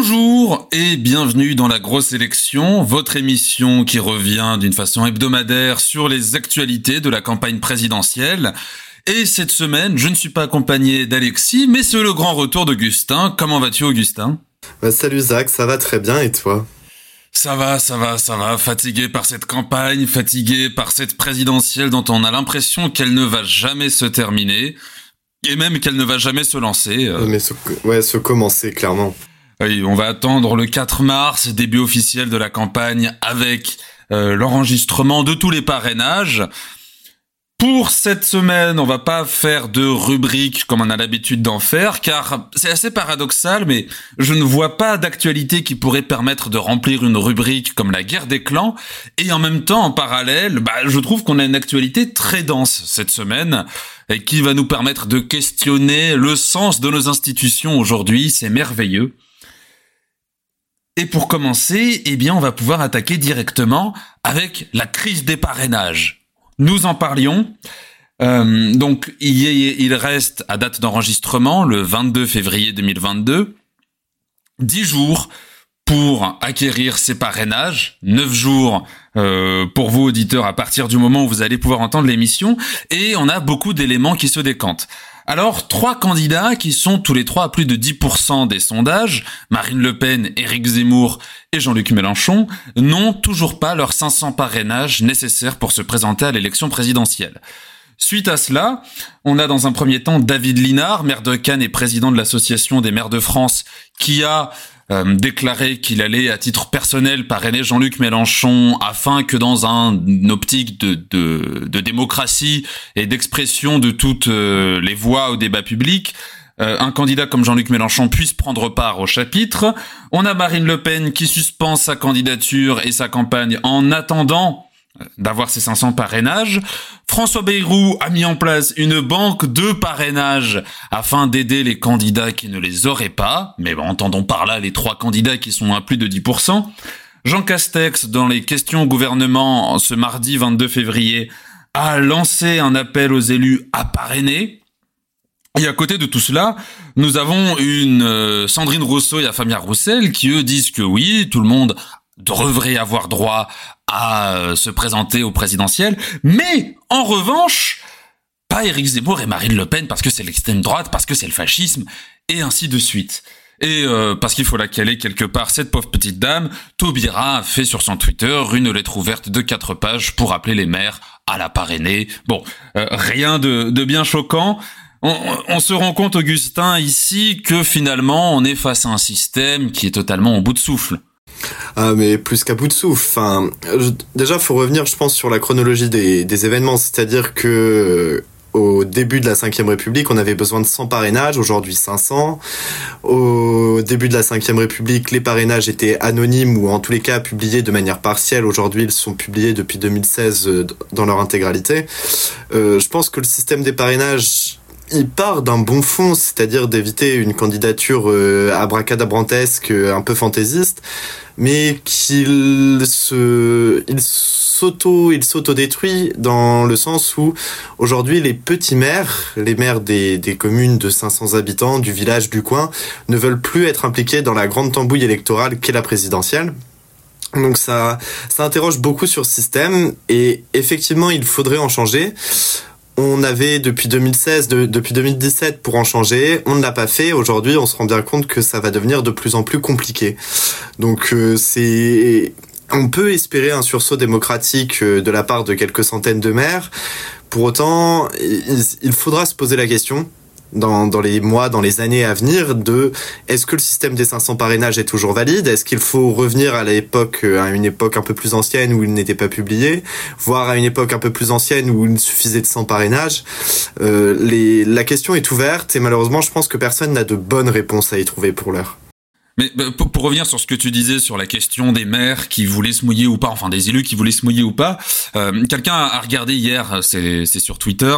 Bonjour et bienvenue dans la grosse élection, votre émission qui revient d'une façon hebdomadaire sur les actualités de la campagne présidentielle. Et cette semaine, je ne suis pas accompagné d'Alexis, mais c'est le grand retour d'Augustin. Comment vas-tu Augustin? Bah, Salut Zach, ça va très bien et toi? Ça va, ça va, ça va. Fatigué par cette campagne, fatigué par cette présidentielle dont on a l'impression qu'elle ne va jamais se terminer. Et même qu'elle ne va jamais se lancer. Euh. Mais se, ouais, se commencer, clairement. Oui, on va attendre le 4 mars, début officiel de la campagne, avec euh, l'enregistrement de tous les parrainages. Pour cette semaine, on va pas faire de rubrique comme on a l'habitude d'en faire, car c'est assez paradoxal, mais je ne vois pas d'actualité qui pourrait permettre de remplir une rubrique comme la guerre des clans, et en même temps, en parallèle, bah, je trouve qu'on a une actualité très dense cette semaine, et qui va nous permettre de questionner le sens de nos institutions aujourd'hui, c'est merveilleux. Et pour commencer, eh bien, on va pouvoir attaquer directement avec la crise des parrainages nous en parlions. Euh, donc il, reste à date d'enregistrement le 22 février 2022 10 jours pour acquérir ces parrainages, 9 jours euh, pour vous auditeurs à partir du moment où vous allez pouvoir entendre l'émission, et on a beaucoup d'éléments qui se décantent. Alors, trois candidats qui sont tous les trois à plus de 10% des sondages, Marine Le Pen, Éric Zemmour et Jean-Luc Mélenchon, n'ont toujours pas leurs 500 parrainages nécessaires pour se présenter à l'élection présidentielle. Suite à cela, on a dans un premier temps David Linard, maire de Cannes et président de l'Association des maires de France, qui a euh, déclaré qu'il allait à titre personnel parrainer Jean-Luc Mélenchon afin que dans un, optique de, de, de démocratie et d'expression de toutes euh, les voix au débat public, euh, un candidat comme Jean-Luc Mélenchon puisse prendre part au chapitre. On a Marine Le Pen qui suspend sa candidature et sa campagne en attendant d'avoir ces 500 parrainages. François Bayrou a mis en place une banque de parrainages afin d'aider les candidats qui ne les auraient pas. Mais entendons par là les trois candidats qui sont à plus de 10%. Jean Castex, dans les questions au gouvernement ce mardi 22 février, a lancé un appel aux élus à parrainer. Et à côté de tout cela, nous avons une euh, Sandrine Rousseau et Fabien Roussel qui eux disent que oui, tout le monde devrait avoir droit à euh, se présenter au présidentiel, mais en revanche, pas Éric Zemmour et Marine Le Pen parce que c'est l'extrême droite, parce que c'est le fascisme, et ainsi de suite. Et euh, parce qu'il faut la caler quelque part, cette pauvre petite dame, Taubira a fait sur son Twitter une lettre ouverte de quatre pages pour appeler les maires à la parrainer. Bon, euh, rien de, de, bien choquant. On, on, se rend compte, Augustin, ici, que finalement, on est face à un système qui est totalement au bout de souffle. Ah, mais plus qu'à bout de souffle. Enfin, déjà, faut revenir, je pense, sur la chronologie des, des événements. C'est-à-dire que euh, au début de la Ve République, on avait besoin de 100 parrainages, aujourd'hui 500. Au début de la Ve République, les parrainages étaient anonymes ou en tous les cas publiés de manière partielle. Aujourd'hui, ils sont publiés depuis 2016 euh, dans leur intégralité. Euh, je pense que le système des parrainages il part d'un bon fond, c'est-à-dire d'éviter une candidature euh, abracadabrantesque, un peu fantaisiste, mais qu'il se, il s'auto, il s'auto-détruit dans le sens où aujourd'hui les petits maires, les maires des, des communes de 500 habitants, du village, du coin, ne veulent plus être impliqués dans la grande tambouille électorale qu'est la présidentielle. Donc ça, ça interroge beaucoup sur ce système et effectivement il faudrait en changer on avait depuis 2016, depuis 2017 pour en changer. On ne l'a pas fait. Aujourd'hui, on se rend bien compte que ça va devenir de plus en plus compliqué. Donc euh, on peut espérer un sursaut démocratique euh, de la part de quelques centaines de maires. Pour autant, il faudra se poser la question dans, dans les mois, dans les années à venir de est-ce que le système des 500 parrainages est toujours valide? Est-ce qu'il faut revenir à l'époque, euh, à une époque un peu plus ancienne où il n'était pas publié, voire à une époque un peu plus ancienne où il suffisait de 100 parrainages? Euh, les, La question est ouverte et malheureusement, je pense que personne n'a de bonnes réponses à y trouver pour l'heure. Mais bah, pour, revenir sur ce que tu disais sur la question des maires qui voulaient se mouiller ou pas, enfin des élus qui voulaient se mouiller ou pas, euh, quelqu'un a regardé hier, c'est sur Twitter,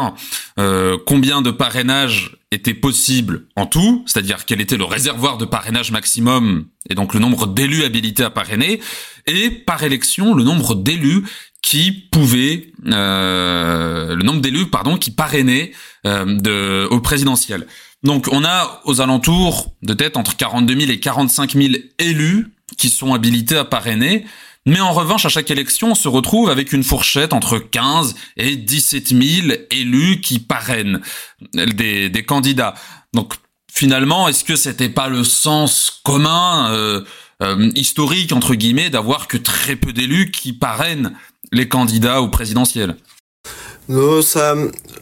euh, combien de parrainages étaient possibles en tout, c'est-à-dire quel était le réservoir de parrainage maximum et donc le nombre d'élus habilités à parrainer, et par élection le nombre d'élus qui pouvaient, euh, le nombre d'élus pardon qui parrainaient euh, de, au présidentiel. Donc on a aux alentours de tête entre 42 000 et 45 000 élus qui sont habilités à parrainer. Mais en revanche, à chaque élection, on se retrouve avec une fourchette entre 15 et 17 000 élus qui parrainent des, candidats. Donc finalement, est-ce que c'était pas le sens commun euh, euh, historique entre guillemets d'avoir que très peu d'élus qui parrainent les candidats au présidentiel? Non, ça,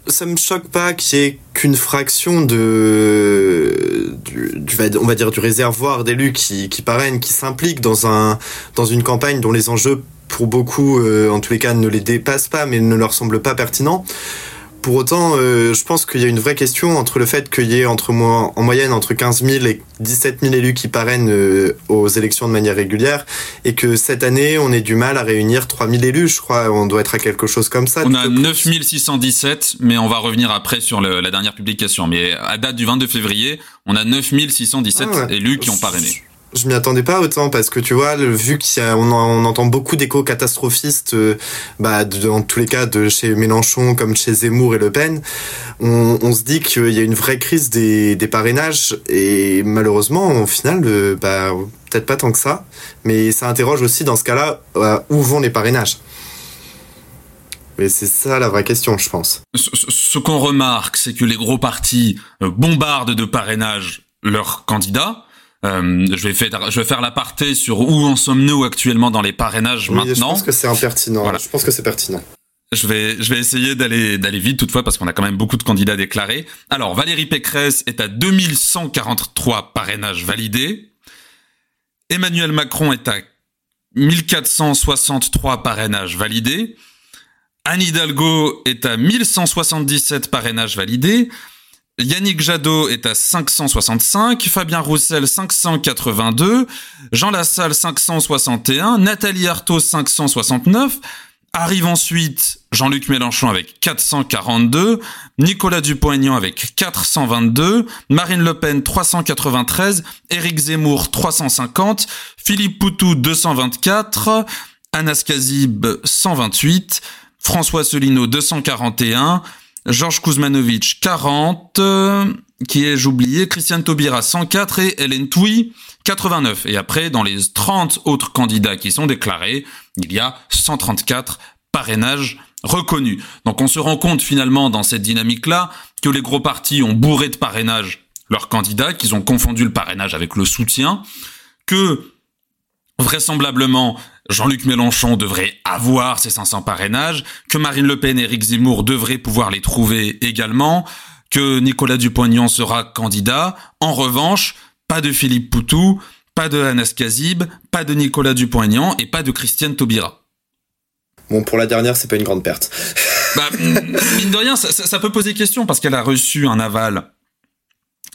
ça me choque pas qu'il y ait qu'une fraction de, du, on va dire, du réservoir d'élus qui, qui parrainent, qui s'impliquent dans un, dans une campagne dont les enjeux, pour beaucoup, euh, en tous les cas, ne les dépassent pas, mais ne leur semblent pas pertinents. Pour autant, euh, je pense qu'il y a une vraie question entre le fait qu'il y ait entre moi, en moyenne entre 15 000 et 17 000 élus qui parrainent euh, aux élections de manière régulière et que cette année, on ait du mal à réunir 3 000 élus. Je crois on doit être à quelque chose comme ça. On a 9 617, mais on va revenir après sur le, la dernière publication. Mais à date du 22 février, on a 9 617 ah élus qui ont parrainé je m'y attendais pas autant parce que tu vois, vu qu'on on entend beaucoup d'échos catastrophistes, euh, bah, dans tous les cas de chez Mélenchon comme chez Zemmour et Le Pen, on, se dit qu'il y a une vraie crise des, parrainages et malheureusement, au final, euh, bah, peut-être pas tant que ça, mais ça interroge aussi dans ce cas-là euh, où vont les parrainages. Mais c'est ça la vraie question, je pense. Ce, ce qu'on remarque, c'est que les gros partis bombardent de parrainages leurs candidats euh, je vais faire, je vais faire l'aparté sur où en sommes-nous actuellement dans les parrainages maintenant. Je pense que c'est impertinent. Je pense que c'est pertinent. Je vais, je vais essayer d'aller, d'aller vite toutefois parce qu'on a quand même beaucoup de candidats déclarés. Alors, Valérie Pécresse est à 2143 parrainages validés. Emmanuel Macron est à 1463 parrainages validés. Anne Hidalgo est à 1177 parrainages validés. Yannick Jadot est à 565, Fabien Roussel 582, Jean Lassalle 561, Nathalie Arthaud 569, arrive ensuite Jean-Luc Mélenchon avec 442, Nicolas Dupont-Aignan avec 422, Marine Le Pen 393, Éric Zemmour 350, Philippe Poutou 224, Anas Kazib 128, François Solino 241, Georges Kuzmanovic 40, qui ai-je oublié, Christiane Taubira 104 et Hélène Touy 89. Et après, dans les 30 autres candidats qui sont déclarés, il y a 134 parrainages reconnus. Donc on se rend compte finalement dans cette dynamique-là que les gros partis ont bourré de parrainages leurs candidats, qu'ils ont confondu le parrainage avec le soutien, que vraisemblablement Jean-Luc Mélenchon devrait avoir ses 500 parrainages, que Marine Le Pen et Éric Zemmour devraient pouvoir les trouver également, que Nicolas Dupont-Aignan sera candidat. En revanche, pas de Philippe Poutou, pas de Anas Kazib, pas de Nicolas Dupont-Aignan et pas de Christiane Taubira. Bon, pour la dernière, c'est pas une grande perte. bah, mine de rien, ça, ça, peut poser question parce qu'elle a reçu un aval.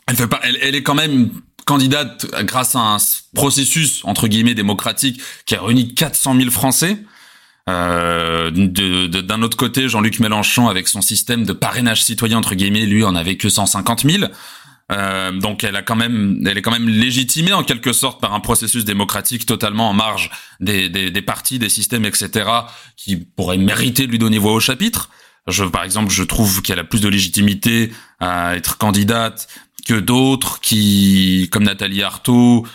Elle, fait pas, elle, elle est quand même candidate grâce à un processus entre guillemets démocratique qui a réuni 400 000 Français. Euh, d'un autre côté, Jean-Luc Mélenchon avec son système de parrainage citoyen entre guillemets, lui en avait que 150 000. Euh, donc elle a quand même, elle est quand même légitimée en quelque sorte par un processus démocratique totalement en marge des, des, des partis, des systèmes, etc. qui pourraient mériter de lui donner voix au chapitre. Je, par exemple, je trouve qu'elle a plus de légitimité à être candidate que d'autres qui, comme Nathalie Arthaud,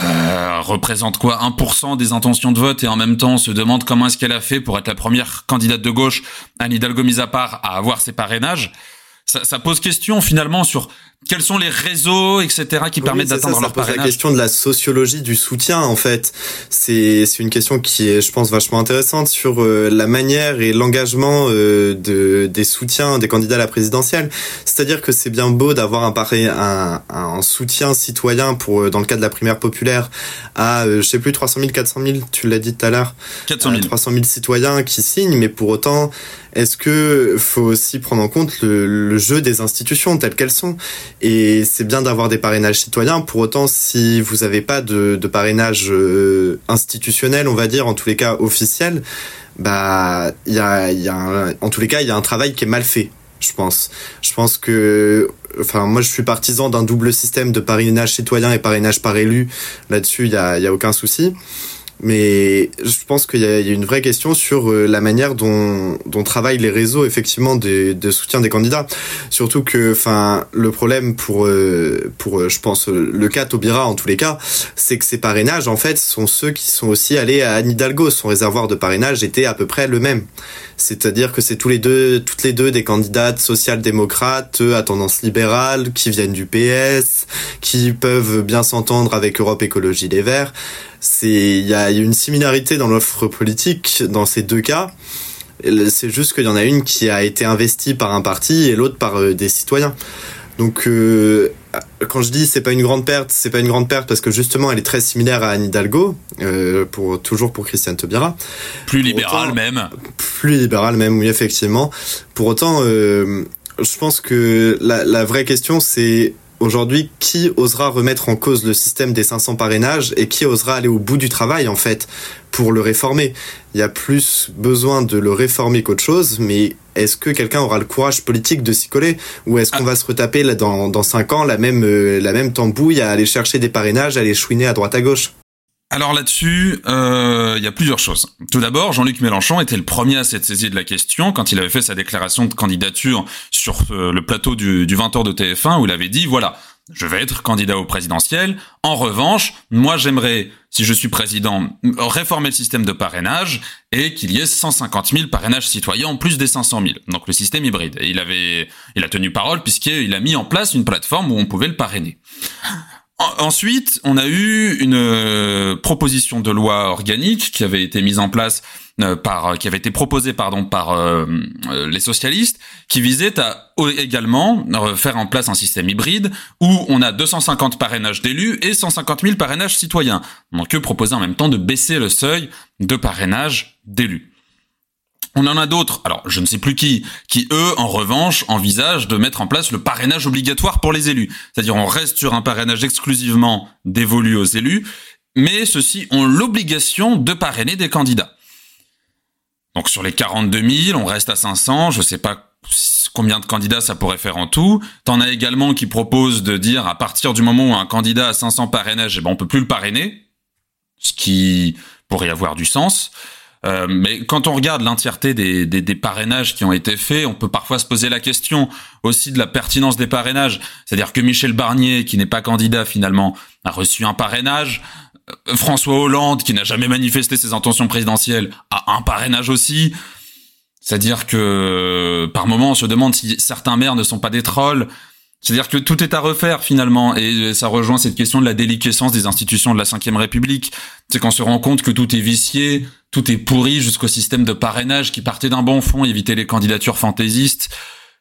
euh, représente quoi 1% des intentions de vote et en même temps se demande comment est-ce qu'elle a fait pour être la première candidate de gauche, Anne Hidalgo mise à part, à avoir ses parrainages. Ça, ça pose question finalement sur quels sont les réseaux, etc., qui permettent d'atteindre leur parrainage la question de la sociologie du soutien, en fait. C'est c'est une question qui est, je pense, vachement intéressante sur euh, la manière et l'engagement euh, de des soutiens des candidats à la présidentielle. C'est-à-dire que c'est bien beau d'avoir un, un, un soutien citoyen pour euh, dans le cas de la primaire populaire à je sais plus 300 000, 400 000, tu l'as dit tout à l'heure. 400 000. 300 000 citoyens qui signent, mais pour autant, est-ce que faut aussi prendre en compte le, le jeu des institutions telles qu'elles sont? Et c'est bien d'avoir des parrainages citoyens. Pour autant, si vous n'avez pas de, parrainage euh, institutionnel, on va dire, en tous les cas officiel, bah, y a, y a en tous les cas, il y a un travail qui est mal fait. Je pense. Je pense que, enfin, moi, je suis partisan d'un double système de parrainage citoyen et parrainage par élu. Là-dessus, il y a, y a aucun souci. Mais je pense qu'il y, a une vraie question sur euh, la manière dont, dont travaillent les réseaux effectivement de, de soutien des candidats. Surtout que, enfin, le problème pour euh, pour euh, je pense le cas Taubira en tous les cas, c'est que ces parrainages en fait sont ceux qui sont aussi allés à Anne Hidalgo. Son réservoir de parrainage était à peu près le même. C'est-à-dire que c'est tous les deux, toutes les deux des candidates social-démocrates à tendance libérale qui viennent du PS, qui peuvent bien s'entendre avec Europe Écologie Les Verts c'est il y a une similarité dans l'offre politique dans ces deux cas. C'est juste qu'il y en a une qui a été investie par un parti et l'autre par euh, des citoyens. Donc euh, quand je dis c'est pas une grande perte, c'est pas une grande perte parce que justement elle est très similaire à Anne Hidalgo, euh, pour toujours pour Christiane Taubira. Plus libérale même. Plus libérale même, oui effectivement. Pour autant, euh, je pense que la, la vraie question c'est aujourd'hui, qui osera remettre en cause le système des 500 parrainages et qui osera aller au bout du travail, en fait, pour le réformer? Il y a plus besoin de le réformer qu'autre chose, mais est-ce que quelqu'un aura le courage politique de s'y coller? Ou est-ce qu'on va se retaper là, dans, dans 5 ans la même, euh, la même tambouille à aller chercher des parrainages, à aller chouiner à droite à gauche? Alors là-dessus, euh, il y a plusieurs choses. Tout d'abord, Jean-Luc Mélenchon était le premier à s'être saisi de la question quand il avait fait sa déclaration de candidature sur euh, le plateau du, du 20h de TF1 où il avait dit, voilà, je vais être candidat au présidentiel. En revanche, moi j'aimerais, si je suis président, réformer le système de parrainage et qu'il y ait 150 000 parrainages citoyens en plus des 500 000. Donc le système hybride. Et il avait, il a tenu parole puisqu'il a mis en place une plateforme où on pouvait le parrainer. Ensuite, on a eu une euh, proposition de loi organique qui avait été mise en place euh, par, qui avait été proposée pardon par euh, les socialistes, qui visait à également faire en place un système hybride où on a 250 parrainages d'élus et 150 000 parrainages citoyens. Donc, eux proposaient en même temps de baisser le seuil de parrainage d'élus. On en a d'autres, alors je ne sais plus qui, qui eux, en revanche, envisagent de mettre en place le parrainage obligatoire pour les élus. C'est-à-dire on reste sur un parrainage exclusivement dévolu aux élus, mais ceux-ci ont l'obligation de parrainer des candidats. Donc sur les 42 000, on reste à 500, je ne sais pas combien de candidats ça pourrait faire en tout. T'en as également qui proposent de dire à partir du moment où un candidat a 500 parrainages, eh ben on peut plus le parrainer, ce qui pourrait avoir du sens. Euh, mais quand on regarde l'entièreté des, des, des, parrainages qui ont été faits, on peut parfois se poser la question aussi de la pertinence des parrainages. C'est-à-dire que Michel Barnier, qui n'est pas candidat finalement, a reçu un parrainage. Euh, François Hollande, qui n'a jamais manifesté ses intentions présidentielles, a un parrainage aussi. C'est-à-dire que par moment, on se demande si certains maires ne sont pas des trolls. C'est-à-dire que tout est à refaire finalement, et ça rejoint cette question de la déliquescence des institutions de la Ve République. C'est qu'on se rend compte que tout est vicié, tout est pourri jusqu'au système de parrainage qui partait d'un bon fond, éviter les candidatures fantaisistes.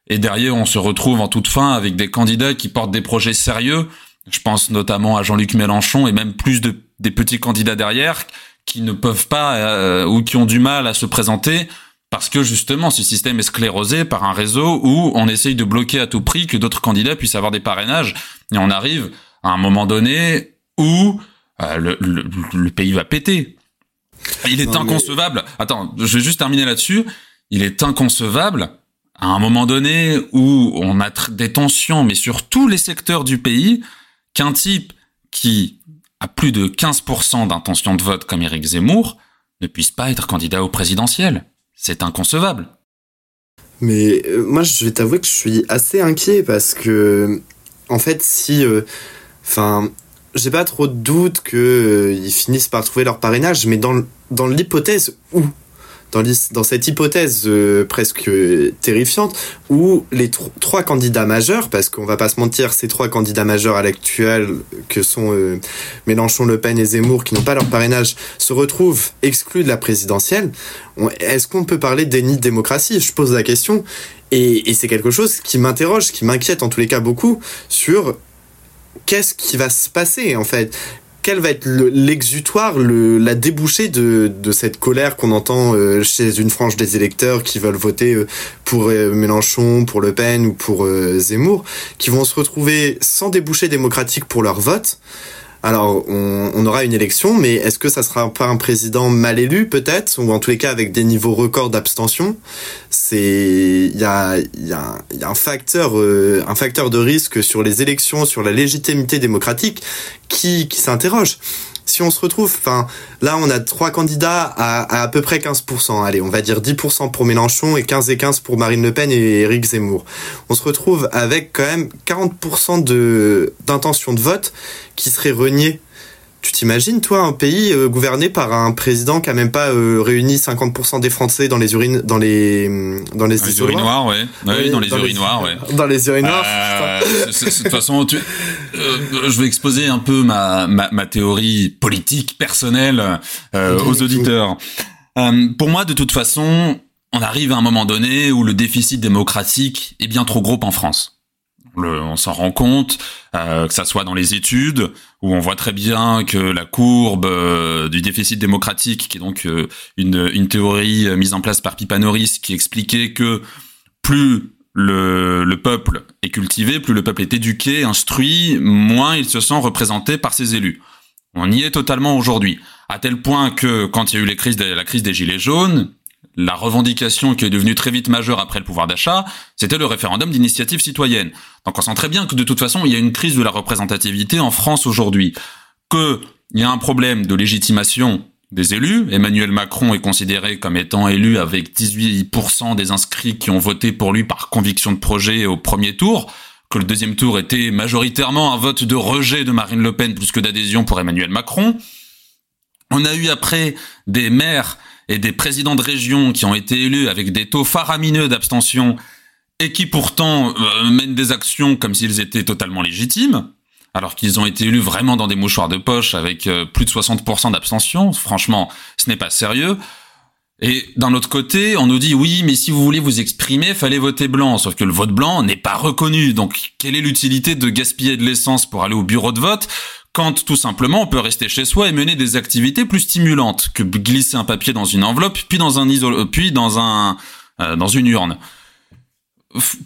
Et derrière, on se retrouve en toute fin avec des candidats qui portent des projets sérieux. Je pense notamment à Jean-Luc Mélenchon et même plus de des petits candidats derrière qui ne peuvent pas euh, ou qui ont du mal à se présenter parce que justement, ce système est sclérosé par un réseau où on essaye de bloquer à tout prix que d'autres candidats puissent avoir des parrainages. Et on arrive à un moment donné où euh, le, le, pays va péter. Il est inconcevable. Attends, je vais juste terminer là-dessus. Il est inconcevable à un moment donné où on a des tensions, mais sur tous les secteurs du pays, qu'un type qui a plus de 15% d'intention de vote comme Éric Zemmour ne puisse pas être candidat au présidentiel. C'est inconcevable. Mais euh, moi, je vais t'avouer que je suis assez inquiet parce que, en fait, si. Euh, enfin. j'ai pas trop de doute qu'ils euh, finissent par trouver leur parrainage, mais dans, dans l'hypothèse où dans, cette hypothèse euh, presque terrifiante où les trois candidats majeurs, parce qu'on va pas se mentir, ces trois candidats majeurs à l'actuel que sont euh, Mélenchon, Le Pen et Zemmour, qui n'ont pas leur parrainage, se retrouvent exclus de la présidentielle, est-ce qu'on peut parler déni de démocratie? Je pose la question. Et c'est quelque chose qui m'interroge, qui m'inquiète en tous les cas beaucoup sur qu'est-ce qui va se passer en fait? Quel va être l'exutoire, le, la débouchée de, de cette colère qu'on entend euh, chez une frange des électeurs qui veulent voter euh, pour euh, Mélenchon, pour Le Pen ou pour Zemmour, qui vont se retrouver sans débouché démocratique pour leur vote alors, on, aura une élection, mais est-ce que ça sera pas un président mal élu, peut-être, ou en tous les cas avec des niveaux records d'abstention? C'est, il y a, un facteur, euh, un facteur de risque sur les élections, sur la légitimité démocratique, qui, qui s'interroge. Si on se retrouve, enfin, là, on a trois candidats à, à, peu près 15%. Allez, on va dire 10% pour Mélenchon et 15 et 15 pour Marine Le Pen et Éric Zemmour. On se retrouve avec quand même 40% de, d'intention de vote qui serait reniée tu t'imagines, toi, un pays euh, gouverné par un président qui a même pas euh, réuni 50% des Français dans les urines, dans les, dans les, dans les urinoirs, ouais. Oui, dans les urinoirs, ouais. Dans les urinoirs. Euh, de toute façon, tu, euh, je vais exposer un peu ma, ma, ma théorie politique personnelle aux auditeurs. pour moi, de toute façon, on arrive à un moment donné où le déficit démocratique est bien trop gros en France on s'en rend compte, euh, que ça soit dans les études, où on voit très bien que la courbe euh, du déficit démocratique, qui est donc euh, une, théorie mise en place par Pipanoris, qui expliquait que plus le, le, peuple est cultivé, plus le peuple est éduqué, instruit, moins il se sent représenté par ses élus. On y est totalement aujourd'hui, à tel point que quand il y a eu la crise des gilets jaunes, la revendication qui est devenue très vite majeure après le pouvoir d'achat, c'était le référendum d'initiative citoyenne. Donc on sent très bien que de toute façon, il y a une crise de la représentativité en France aujourd'hui. Qu'il y a un problème de légitimation des élus. Emmanuel Macron est considéré comme étant élu avec 18% des inscrits qui ont voté pour lui par conviction de projet au premier tour, que le deuxième tour était majoritairement un vote de rejet de Marine Le Pen plus que d'adhésion pour Emmanuel Macron. On a eu après des maires et des présidents de région qui ont été élus avec des taux faramineux d'abstention et qui pourtant euh, mènent des actions comme s'ils étaient totalement légitimes, alors qu'ils ont été élus vraiment dans des mouchoirs de poche avec euh, plus de 60% d'abstention. Franchement, ce n'est pas sérieux. Et d'un autre côté, on nous dit oui, mais si vous voulez vous exprimer, fallait voter blanc. Sauf que le vote blanc n'est pas reconnu. Donc, quelle est l'utilité de gaspiller de l'essence pour aller au bureau de vote quand tout simplement on peut rester chez soi et mener des activités plus stimulantes que glisser un papier dans une enveloppe puis dans un puis dans un euh, dans une urne.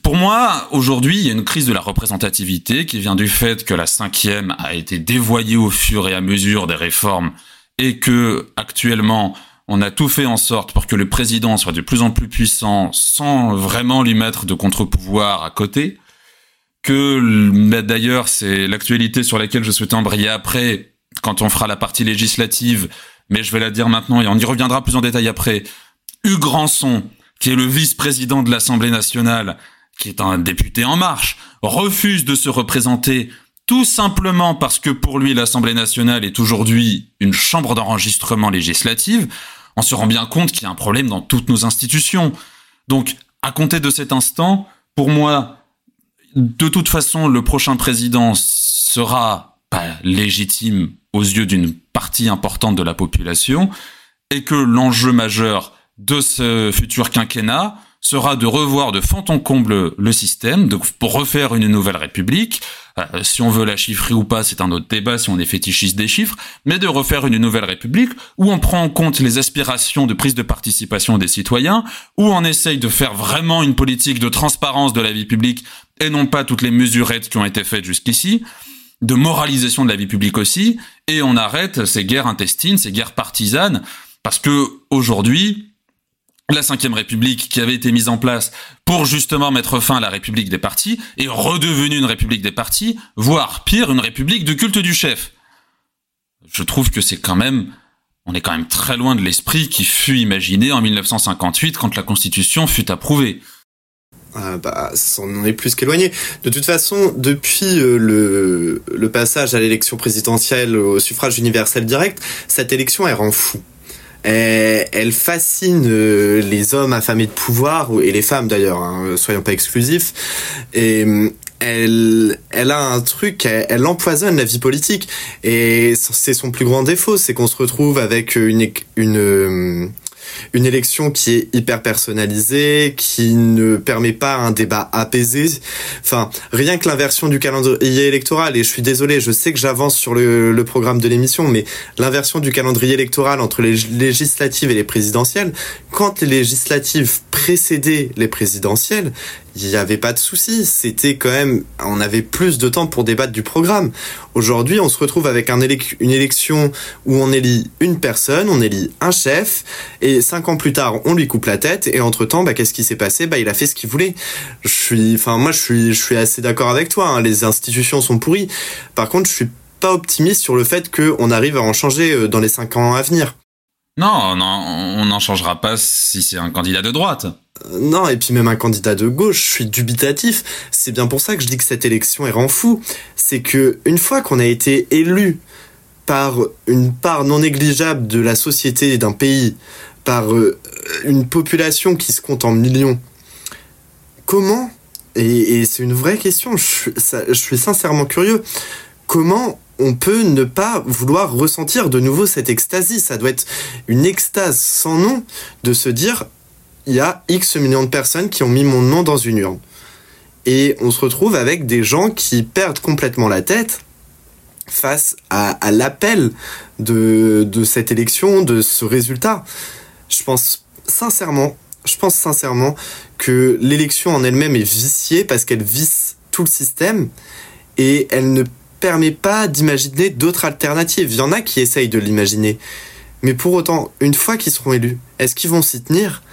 Pour moi, aujourd'hui, il y a une crise de la représentativité qui vient du fait que la cinquième a été dévoyée au fur et à mesure des réformes et que actuellement on a tout fait en sorte pour que le président soit de plus en plus puissant sans vraiment lui mettre de contre-pouvoir à côté que d'ailleurs c'est l'actualité sur laquelle je souhaitais embrayer après quand on fera la partie législative, mais je vais la dire maintenant et on y reviendra plus en détail après. Hugues Ranson, qui est le vice-président de l'Assemblée nationale, qui est un député en marche, refuse de se représenter tout simplement parce que pour lui l'Assemblée nationale est aujourd'hui une chambre d'enregistrement législative, on se rend bien compte qu'il y a un problème dans toutes nos institutions. Donc, à compter de cet instant, pour moi, de toute façon, le prochain président sera pas légitime aux yeux d'une partie importante de la population et que l'enjeu majeur de ce futur quinquennat sera de revoir de fond en comble le système, de, pour refaire une nouvelle république. Euh, si on veut la chiffrer ou pas, c'est un autre débat, si on est fétichiste des chiffres, mais de refaire une nouvelle république où on prend en compte les aspirations de prise de participation des citoyens, où on essaye de faire vraiment une politique de transparence de la vie publique et non pas toutes les mesurettes qui ont été faites jusqu'ici, de moralisation de la vie publique aussi, et on arrête ces guerres intestines, ces guerres partisanes, parce que aujourd'hui, la Ve République qui avait été mise en place pour justement mettre fin à la République des partis est redevenue une République des partis, voire pire, une République de culte du chef. Je trouve que c'est quand même, on est quand même très loin de l'esprit qui fut imaginé en 1958 quand la Constitution fut approuvée. Ah bah, on est plus qu'éloigné. De toute façon, depuis euh, le, le passage à l'élection présidentielle au suffrage universel direct, cette élection, elle rend fou. Elle, elle fascine euh, les hommes affamés de pouvoir, et les femmes d'ailleurs, hein, soyons pas exclusifs. Et elle, elle a un truc, elle, elle, empoisonne la vie politique. Et c'est son plus grand défaut, c'est qu'on se retrouve avec une, une une élection qui est hyper personnalisée, qui ne permet pas un débat apaisé. Enfin, rien que l'inversion du calendrier électoral, et je suis désolé, je sais que j'avance sur le, le, programme de l'émission, mais l'inversion du calendrier électoral entre les législatives et les présidentielles, quand les législatives précédaient les présidentielles, il n'y avait pas de souci. C'était quand même, on avait plus de temps pour débattre du programme. Aujourd'hui, on se retrouve avec un une élection où on élit une personne, on élit un chef, et cinq ans plus tard, on lui coupe la tête. Et entre temps, bah, qu'est-ce qui s'est passé? Bah, il a fait ce qu'il voulait. Je suis, enfin, moi, je suis, je suis assez d'accord avec toi. Hein. Les institutions sont pourries. Par contre, je suis pas optimiste sur le fait qu'on arrive à en changer dans les cinq ans à venir. Non, non, on n'en changera pas si c'est un candidat de droite. Non, et puis même un candidat de gauche, je suis dubitatif. C'est bien pour ça que je dis que cette élection est rend fou. C'est que une fois qu'on a été élu par une part non négligeable de la société d'un pays, par euh, une population qui se compte en millions, comment Et, c'est une vraie question. Je suis sincèrement curieux. Comment on peut ne pas vouloir ressentir de nouveau cette extasie. Ça doit être une extase sans nom de se dire il y a X millions de personnes qui ont mis mon nom dans une urne. Et on se retrouve avec des gens qui perdent complètement la tête face à, l'appel de, de cette élection, de ce résultat. Je pense sincèrement, je pense sincèrement que l'élection en elle-même est viciée parce qu'elle visse tout le système et elle ne permet pas d'imaginer d'autres alternatives. Il y en a qui essayent de l'imaginer. Mais pour autant, une fois qu'ils seront élus, est-ce qu'ils vont s'y tenir?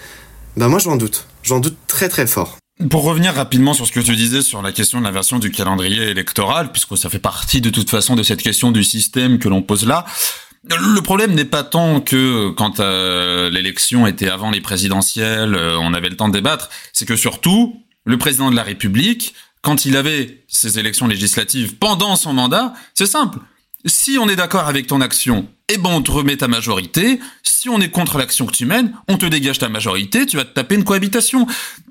Ben moi j'en doute. J'en doute très très fort. Pour revenir rapidement sur ce que tu disais sur la question de la version du calendrier électoral, puisque ça fait partie de toute façon de cette question du système que l'on pose là, le problème n'est pas tant que quand euh, l'élection était avant les présidentielles, euh, on avait le temps de débattre, c'est que surtout, le président de la République quand il avait ces élections législatives pendant son mandat, c'est simple. Si on est d'accord avec ton action, eh ben on te remet ta majorité. Si on est contre l'action que tu mènes, on te dégage ta majorité, tu vas te taper une cohabitation.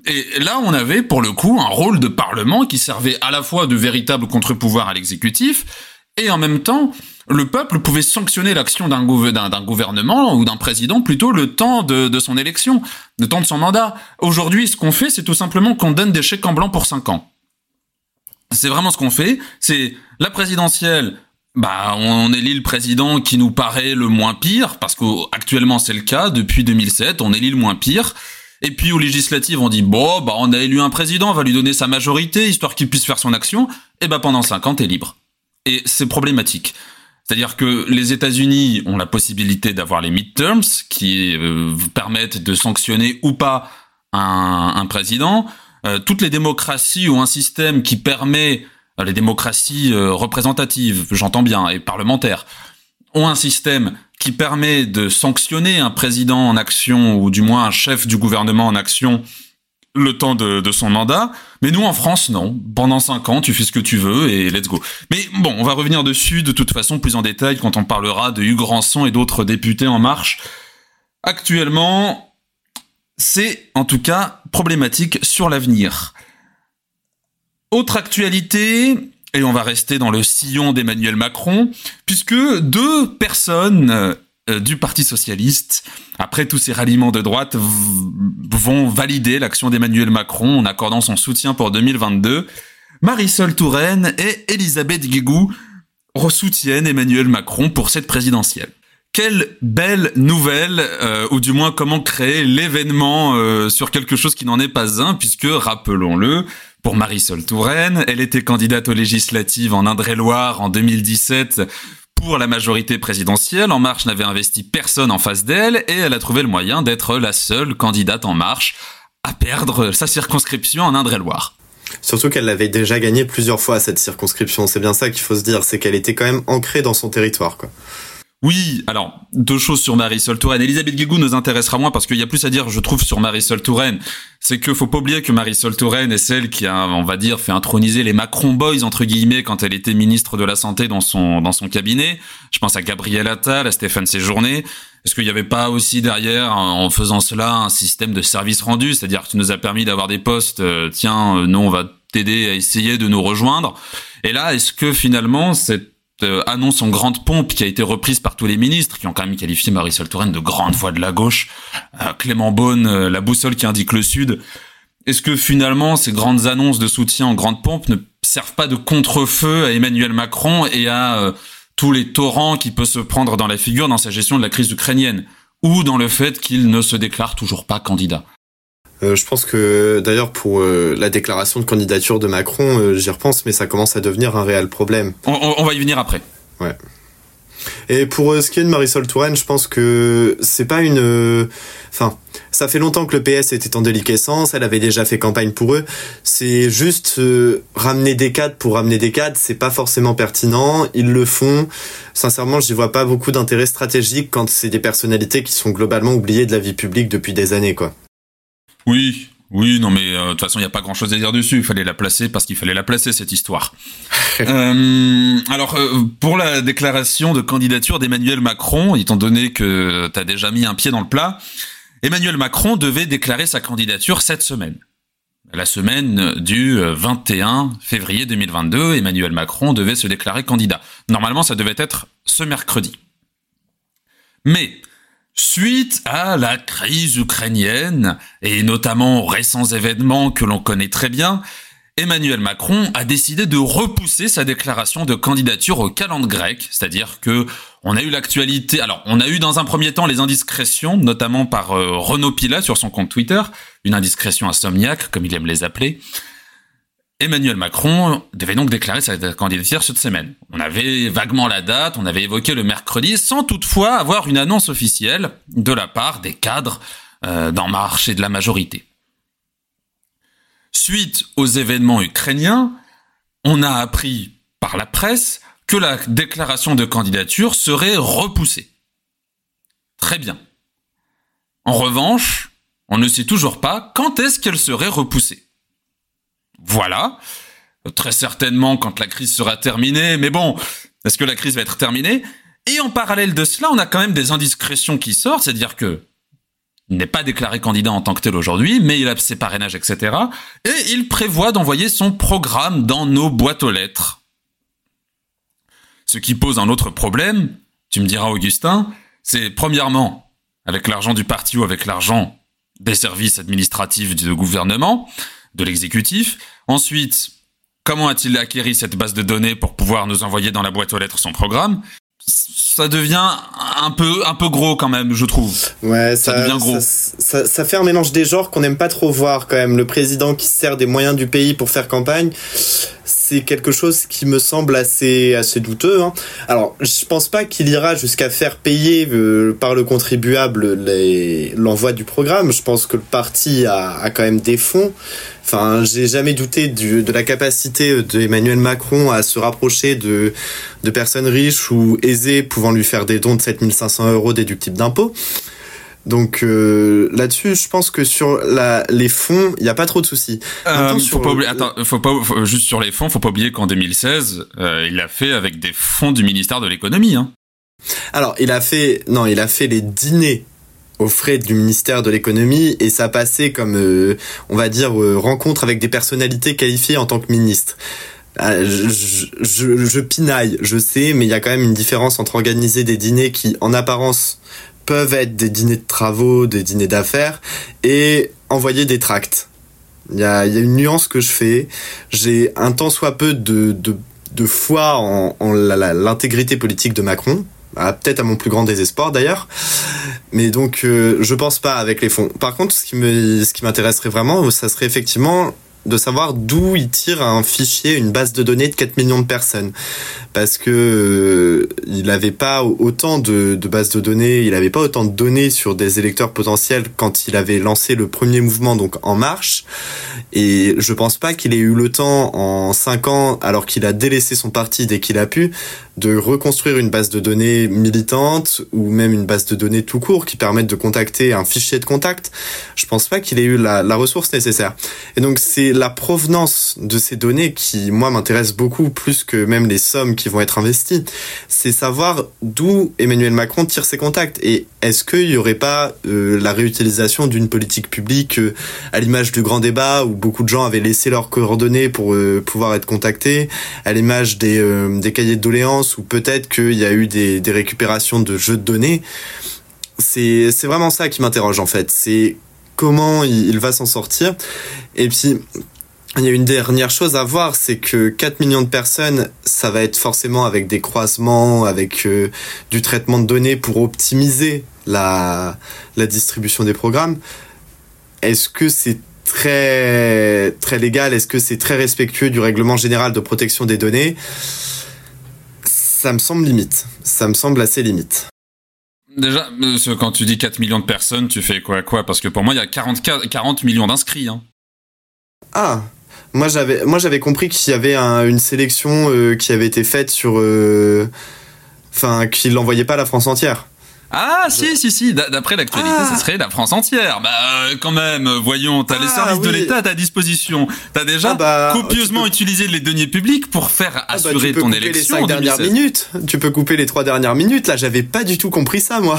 Et là, on avait pour le coup un rôle de parlement qui servait à la fois de véritable contre-pouvoir à l'exécutif, et en même temps, le peuple pouvait sanctionner l'action d'un gouvernement ou d'un président plutôt le temps de, de son élection, le temps de son mandat. Aujourd'hui, ce qu'on fait, c'est tout simplement qu'on donne des chèques en blanc pour 5 ans. C'est vraiment ce qu'on fait. C'est la présidentielle. Bah, on élit le président qui nous paraît le moins pire, parce qu'actuellement c'est le cas, depuis 2007, on élit le moins pire. Et puis aux législatives, on dit, bon, bah, on a élu un président, on va lui donner sa majorité, histoire qu'il puisse faire son action, et bah, pendant 5 ans, t'es libre. Et c'est problématique. C'est-à-dire que les États-Unis ont la possibilité d'avoir les midterms, qui euh, permettent de sanctionner ou pas un, un président. Euh, toutes les démocraties ont un système qui permet, euh, les démocraties euh, représentatives, j'entends bien, et parlementaires, ont un système qui permet de sanctionner un président en action, ou du moins un chef du gouvernement en action, le temps de, de, son mandat. Mais nous, en France, non. Pendant cinq ans, tu fais ce que tu veux et let's go. Mais bon, on va revenir dessus de toute façon plus en détail quand on parlera de Hugues Ranson et d'autres députés en marche. Actuellement, c'est en tout cas problématique sur l'avenir. Autre actualité, et on va rester dans le sillon d'Emmanuel Macron, puisque deux personnes euh, du Parti socialiste, après tous ces ralliements de droite, vont valider l'action d'Emmanuel Macron en accordant son soutien pour 2022. Marisol Touraine et Elisabeth Guigou soutiennent Emmanuel Macron pour cette présidentielle quelle belle nouvelle, euh, ou du moins comment créer l'événement euh, sur quelque chose qui n'en est pas un, puisque, rappelons-le, pour Marisol Touraine, elle était candidate aux législatives en Indre-et-Loire en 2017 pour la majorité présidentielle. En Marche n'avait investi personne en face d'elle, et elle a trouvé le moyen d'être la seule candidate En Marche à perdre sa circonscription en Indre-et-Loire. Surtout qu'elle l'avait déjà gagné plusieurs fois cette circonscription. C'est bien ça qu'il faut se dire, c'est qu'elle était quand même ancrée dans son territoire. Oui, alors deux choses sur Marisol Touraine. Elisabeth Guigou nous intéressera moins parce qu'il y a plus à dire, je trouve, sur Marisol Touraine. C'est que faut pas oublier que Marisol Touraine est celle qui a, on va dire, fait introniser les Macron Boys entre guillemets quand elle était ministre de la santé dans son dans son cabinet. Je pense à Gabriel Attal, à Stéphane Séjourné. Est-ce qu'il n'y avait pas aussi derrière, en faisant cela, un système de service rendu, c'est-à-dire que tu nous as permis d'avoir des postes. Euh, tiens, euh, nous on va t'aider à essayer de nous rejoindre. Et là, est-ce que finalement cette euh, annonce en grande pompe qui a été reprise par tous les ministres qui ont quand même qualifié Marisol Touraine de grande voix de la gauche, euh, Clément Beaune, euh, la boussole qui indique le Sud. Est-ce que finalement ces grandes annonces de soutien en grande pompe ne servent pas de contre-feu à Emmanuel Macron et à tous les torrents qui peut se prendre dans la figure dans sa gestion de la crise ukrainienne? Ou dans le fait qu'il ne se déclare toujours pas candidat? Euh, je pense que d'ailleurs pour euh, la déclaration de candidature de Macron, euh, j'y repense, mais ça commence à devenir un réel problème. On, va y venir après. Ouais. Et pour ce qui est de Marisol Touraine, je pense que c'est pas une, enfin, ça fait longtemps que le PS était en déliquescence, elle avait déjà fait campagne pour eux. C'est juste ramener des cadres pour ramener des cadres, c'est pas forcément pertinent. Ils le font. Sincèrement, j'y vois pas beaucoup d'intérêt stratégique quand c'est des personnalités qui sont globalement oubliées de la vie publique depuis des années, quoi. Oui, oui, non, mais de toute façon, il n'y a pas grand-chose à dire dessus. Il fallait la placer parce qu'il fallait la placer, cette histoire. euh, alors, pour la déclaration de candidature d'Emmanuel Macron, étant donné que tu as déjà mis un pied dans le plat, Emmanuel Macron devait déclarer sa candidature cette semaine. La semaine du 21 février 2022, Emmanuel Macron devait se déclarer candidat. Normalement, ça devait être ce mercredi. Mais, suite à la crise ukrainienne, et notamment aux récents événements que l'on connaît très bien, Emmanuel Macron a décidé de repousser sa déclaration de candidature au calendrier grec, c'est-à-dire que on a eu l'actualité. Alors, on a eu dans un premier temps les indiscrétions, notamment par euh, Renaud Pila sur son compte Twitter, une indiscrétion insomniaque, comme il aime les appeler. Emmanuel Macron devait donc déclarer sa candidature cette semaine. On avait vaguement la date, on avait évoqué le mercredi, sans toutefois avoir une annonce officielle de la part des cadres euh, d'En Marche et de la majorité. Suite aux événements ukrainiens, on a appris par la presse que la déclaration de candidature serait repoussée. Très bien. En revanche, on ne sait toujours pas quand est-ce qu'elle serait repoussée. Voilà. Très certainement quand la crise sera terminée, mais bon, est-ce que la crise va être terminée? Et en parallèle de cela, on a quand même des indiscrétions qui sortent, c'est-à-dire que il n'est pas déclaré candidat en tant que tel aujourd'hui, mais il a ses parrainages, etc. Et il prévoit d'envoyer son programme dans nos boîtes aux lettres. Ce qui pose un autre problème, tu me diras Augustin, c'est premièrement, avec l'argent du parti ou avec l'argent des services administratifs du gouvernement, de l'exécutif. Ensuite, comment a-t-il acquéri cette base de données pour pouvoir nous envoyer dans la boîte aux lettres son programme? Ça devient un peu un peu gros quand même, je trouve. Ouais, ça, ça devient gros. Ça, ça, fait un mélange des genres qu'on n'aime pas trop voir quand même. Le président qui sert des moyens du pays pour faire campagne, c'est quelque chose qui me semble assez assez douteux. Hein. Alors, je pense pas qu'il ira jusqu'à faire payer euh, par le contribuable l'envoi du programme. Je pense que le parti a, a quand même des fonds. Enfin, j'ai jamais douté de la capacité d'Emmanuel Macron à se rapprocher de, de personnes riches ou aisées pouvant lui faire des dons de 7500 euros déductibles d'impôts. Donc euh, là-dessus, je pense que sur la, les fonds, il n'y a pas trop de soucis. Euh, faut pas oublier, attends, faut pas juste sur les fonds, faut pas oublier qu'en 2016, euh, il l'a fait avec des fonds du ministère de l'économie. Hein. Alors, il a fait, non, il a fait les dîners aux frais du ministère de l'économie et ça passait comme, on va dire, rencontre avec des personnalités qualifiées en tant que ministre. Je, je, je, pinaille, je sais, mais il y a quand même une différence entre organiser des dîners qui, en apparence, peuvent être des dîners de travaux, des dîners d'affaires, et envoyer des tracts. Il y a, une nuance que je fais. J'ai un tant soit peu de, de, de foi en, l'intégrité politique de Macron, peut-être à mon plus grand désespoir d'ailleurs. Mais donc, euh, je pense pas avec les fonds. Par contre, ce qui me, ce qui m'intéresserait vraiment, ça serait effectivement de savoir d'où il tire un fichier, une base de données de 4 millions de personnes. Parce que euh, il n'avait pas autant de, de, bases de données, il n'avait pas autant de données sur des électeurs potentiels quand il avait lancé le premier mouvement, donc En Marche. Et je pense pas qu'il ait eu le temps en 5 ans, alors qu'il a délaissé son parti dès qu'il a pu, de reconstruire une base de données militante ou même une base de données tout court qui permette de contacter un fichier de contact. Je pense pas qu'il ait eu la, la ressource nécessaire. Et donc c'est la provenance de ces données qui, moi, m'intéresse beaucoup plus que même les sommes qui vont être investies. C'est savoir d'où Emmanuel Macron tire ses contacts et est-ce qu'il y aurait pas euh, la réutilisation d'une politique publique euh, à l'image du grand débat où beaucoup de gens avaient laissé leurs coordonnées pour euh, pouvoir être contactés, à l'image des, des cahiers de doléances ou peut-être qu'il y a eu des, des récupérations de jeux de données? C'est vraiment ça qui m'interroge en fait. C'est comment il, va s'en sortir. Et puis, il y a une dernière chose à voir, c'est que 4 millions de personnes, ça va être forcément avec des croisements, avec euh, du traitement de données pour optimiser la, la distribution des programmes. Est-ce que c'est très, très légal? Est-ce que c'est très respectueux du règlement général de protection des données? Ça me semble limite. Ça me semble assez limite. Déjà, quand tu dis 4 millions de personnes, tu fais quoi quoi? Parce que pour moi, il y a 40, 40 millions d'inscrits. Hein. Ah, moi j'avais, compris qu'il y avait une sélection euh, qui avait été faite sur, euh, enfin, qu'il l'envoyait pas à la France entière. Ah si si si d'après l'actualité ce ah. serait la France entière. Bah euh, quand même voyons t'as les ah, services de l'État à ta disposition. T'as déjà ah, bah, copieusement utilisé les deniers publics pour faire bah, assurer ton élection les cinq dernières minutes. Tu peux couper les trois dernières minutes là j'avais pas du tout compris ça moi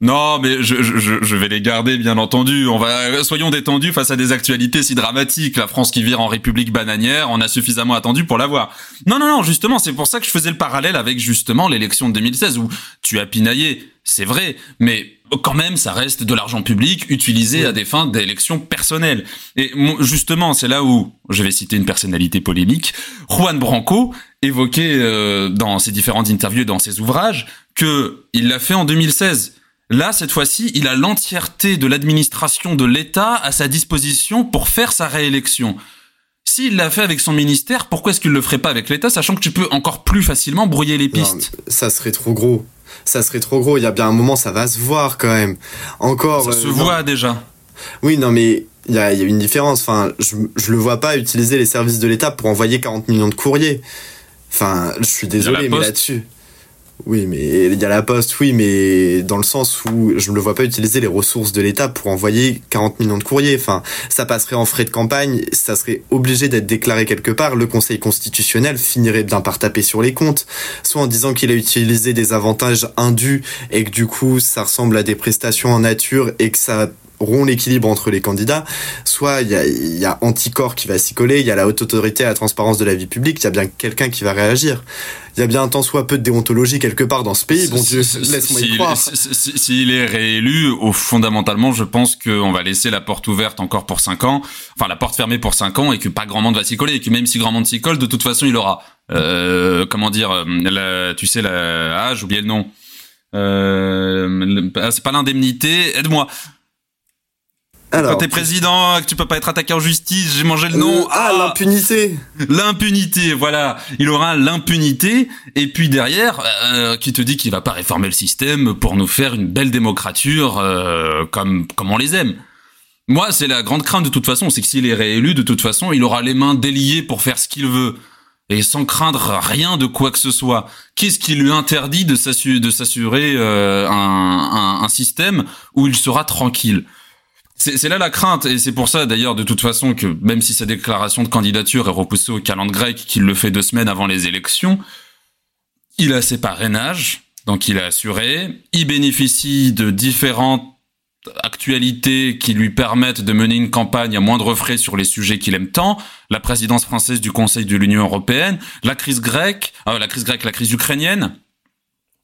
non, mais je, je, je, vais les garder, bien entendu. On va, soyons détendus face à des actualités si dramatiques. La France qui vire en république bananière, on a suffisamment attendu pour l'avoir. Non, non, non, justement, c'est pour ça que je faisais le parallèle avec justement l'élection de 2016 où tu as pinaillé, c'est vrai, mais quand même, ça reste de l'argent public utilisé à des fins d'élections personnelles. Et justement, c'est là où je vais citer une personnalité polémique. Juan Branco évoquait euh, dans ses différentes interviews, dans ses ouvrages, que il l'a fait en 2016 Là, cette fois-ci, il a l'entièreté de l'administration de l'État à sa disposition pour faire sa réélection. S'il l'a fait avec son ministère, pourquoi est-ce qu'il le ferait pas avec l'État, sachant que tu peux encore plus facilement brouiller les pistes? Ça serait trop gros. Ça serait trop gros. Il y a bien un moment, ça va se voir quand même. Encore. Ça se euh, voit déjà. Oui, non, mais il y a, une différence. Enfin, je, je le vois pas utiliser les services de l'État pour envoyer 40 millions de courriers. Enfin, je suis désolé, mais là-dessus. Oui, mais il y a la poste, oui, mais dans le sens où je ne le vois pas utiliser les ressources de l'État pour envoyer 40 millions de courriers. Enfin, ça passerait en frais de campagne, ça serait obligé d'être déclaré quelque part. Le Conseil constitutionnel finirait bien par taper sur les comptes, soit en disant qu'il a utilisé des avantages indus et que du coup ça ressemble à des prestations en nature et que ça rompt l'équilibre entre les candidats, soit il y a, y a Anticor qui va s'y coller, il y a la haute autorité à la transparence de la vie publique, il y a bien quelqu'un qui va réagir. Il y a bien un tant soit peu de déontologie quelque part dans ce pays, bon Dieu, laisse-moi y croire. S'il est réélu, au, fondamentalement, je pense qu'on va laisser la porte ouverte encore pour 5 ans, enfin la porte fermée pour 5 ans, et que pas grand monde va s'y coller, et que même si grand monde s'y colle, de toute façon, il aura, euh, comment dire, euh, tu sais, la, ah, j'ai oublié le nom. Euh, c'est pas l'indemnité, aide-moi. Alors, Quand t'es président, que tu peux pas être attaqué en justice, j'ai mangé le nom. Euh, ah, l'impunité. L'impunité, voilà. Il aura l'impunité et puis derrière, euh, qui te dit qu'il va pas réformer le système pour nous faire une belle démocrature euh, comme comme on les aime. Moi, c'est la grande crainte de toute façon, c'est que s'il est réélu, de toute façon, il aura les mains déliées pour faire ce qu'il veut et sans craindre rien de quoi que ce soit. Qu'est-ce qui lui interdit de s'assurer euh, un, un système où il sera tranquille? C'est là la crainte, et c'est pour ça d'ailleurs de toute façon que même si sa déclaration de candidature est repoussée au calendrier grec, qu'il le fait deux semaines avant les élections, il a ses parrainages, donc il a assuré, il bénéficie de différentes actualités qui lui permettent de mener une campagne à moindre frais sur les sujets qu'il aime tant, la présidence française du Conseil de l'Union européenne, la crise grecque, euh, la crise grecque, la crise ukrainienne.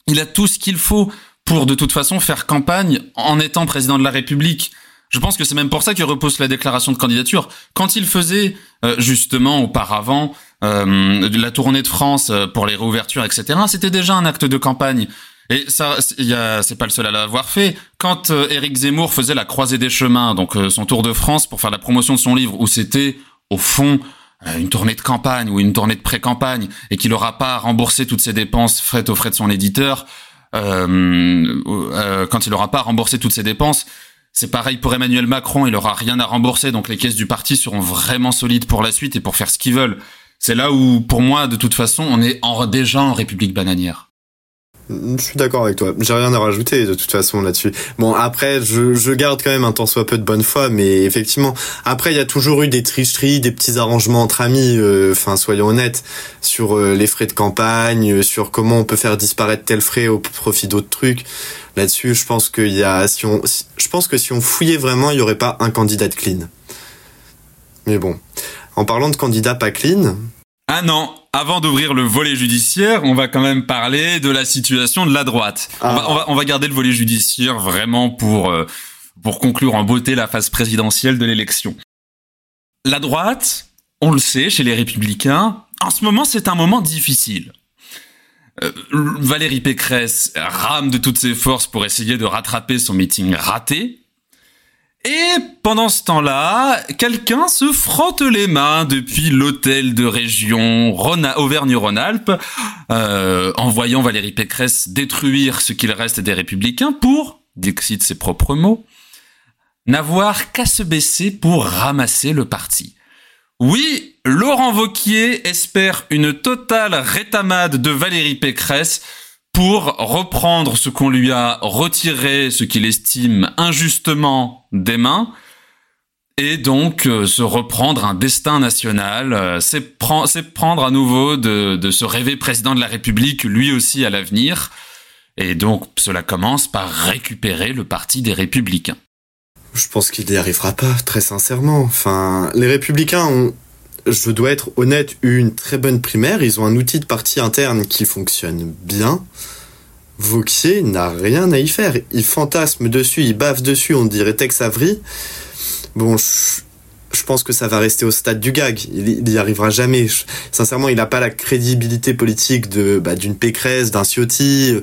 Il a tout ce qu'il faut pour de toute façon faire campagne en étant président de la République. Je pense que c'est même pour ça qu'il repousse la déclaration de candidature. Quand il faisait euh, justement auparavant euh, la tournée de France euh, pour les réouvertures, etc., c'était déjà un acte de campagne. Et ça, c'est pas le seul à l'avoir fait. Quand Éric Zemmour faisait la croisée des chemins, donc son tour de France pour faire la promotion de son livre, où c'était au fond une tournée de campagne ou une tournée de pré-campagne, et qu'il n'aura pas remboursé toutes ses dépenses faites aux frais de son éditeur, quand il n'aura pas remboursé toutes ses dépenses, c'est pareil pour Emmanuel Macron, il aura rien à rembourser, donc les caisses du parti seront vraiment solides pour la suite et pour faire ce qu'ils veulent. C'est là où, pour moi, de toute façon, on est déjà en République bananière. Je suis d'accord avec toi. J'ai rien à rajouter de toute façon là-dessus. Bon après, je, garde quand même un tant soit peu de bonne foi, mais effectivement, après il y a toujours eu des tricheries, des petits arrangements entre amis. Euh, enfin, soyons honnêtes sur euh, les frais de campagne, euh, sur comment on peut faire disparaître tel frais au profit d'autres trucs. Là-dessus, je pense qu'il y a, si on, je pense que si on fouillait vraiment, il y aurait pas un candidat de clean. Mais bon, en parlant de candidat pas clean. Ah non, avant d'ouvrir le volet judiciaire, on va quand même parler de la situation de la droite. On, va, on, va, garder le volet judiciaire vraiment pour, euh, pour conclure en beauté la phase présidentielle de l'élection. La droite, on le sait, chez les républicains, en ce moment c'est un moment difficile. Euh, Valérie Pécresse rame de toutes ses forces pour essayer de rattraper son meeting raté. Et pendant ce temps-là, quelqu'un se frotte les mains depuis l'hôtel de région Auvergne-Rhône-Alpes, euh, en voyant Valérie Pécresse détruire ce qu'il reste des républicains pour, dixit ses propres mots, n'avoir qu'à se baisser pour ramasser le parti. Oui, Laurent Vauquier espère une totale rétamade de Valérie Pécresse pour reprendre ce qu'on lui a retiré, ce qu'il estime injustement des mains, et donc euh, se reprendre un destin national. Euh, c'est prendre à nouveau de, de se rêver président de la République, lui aussi à l'avenir. Et donc cela commence par récupérer le parti des républicains. Je pense qu'il n'y arrivera pas, très sincèrement. Enfin, les républicains ont, je dois être honnête, une très bonne primaire. Ils ont un outil de parti interne qui fonctionne bien. Vauquier n'a rien à y faire. Il fantasme dessus, il bave dessus, on dirait Tex Avery. Bon, je, pense que ça va rester au stade du gag. Il, n'y arrivera jamais. sincèrement, il n'a pas la crédibilité politique de bah, d'une Pécresse, d'un Ciotti,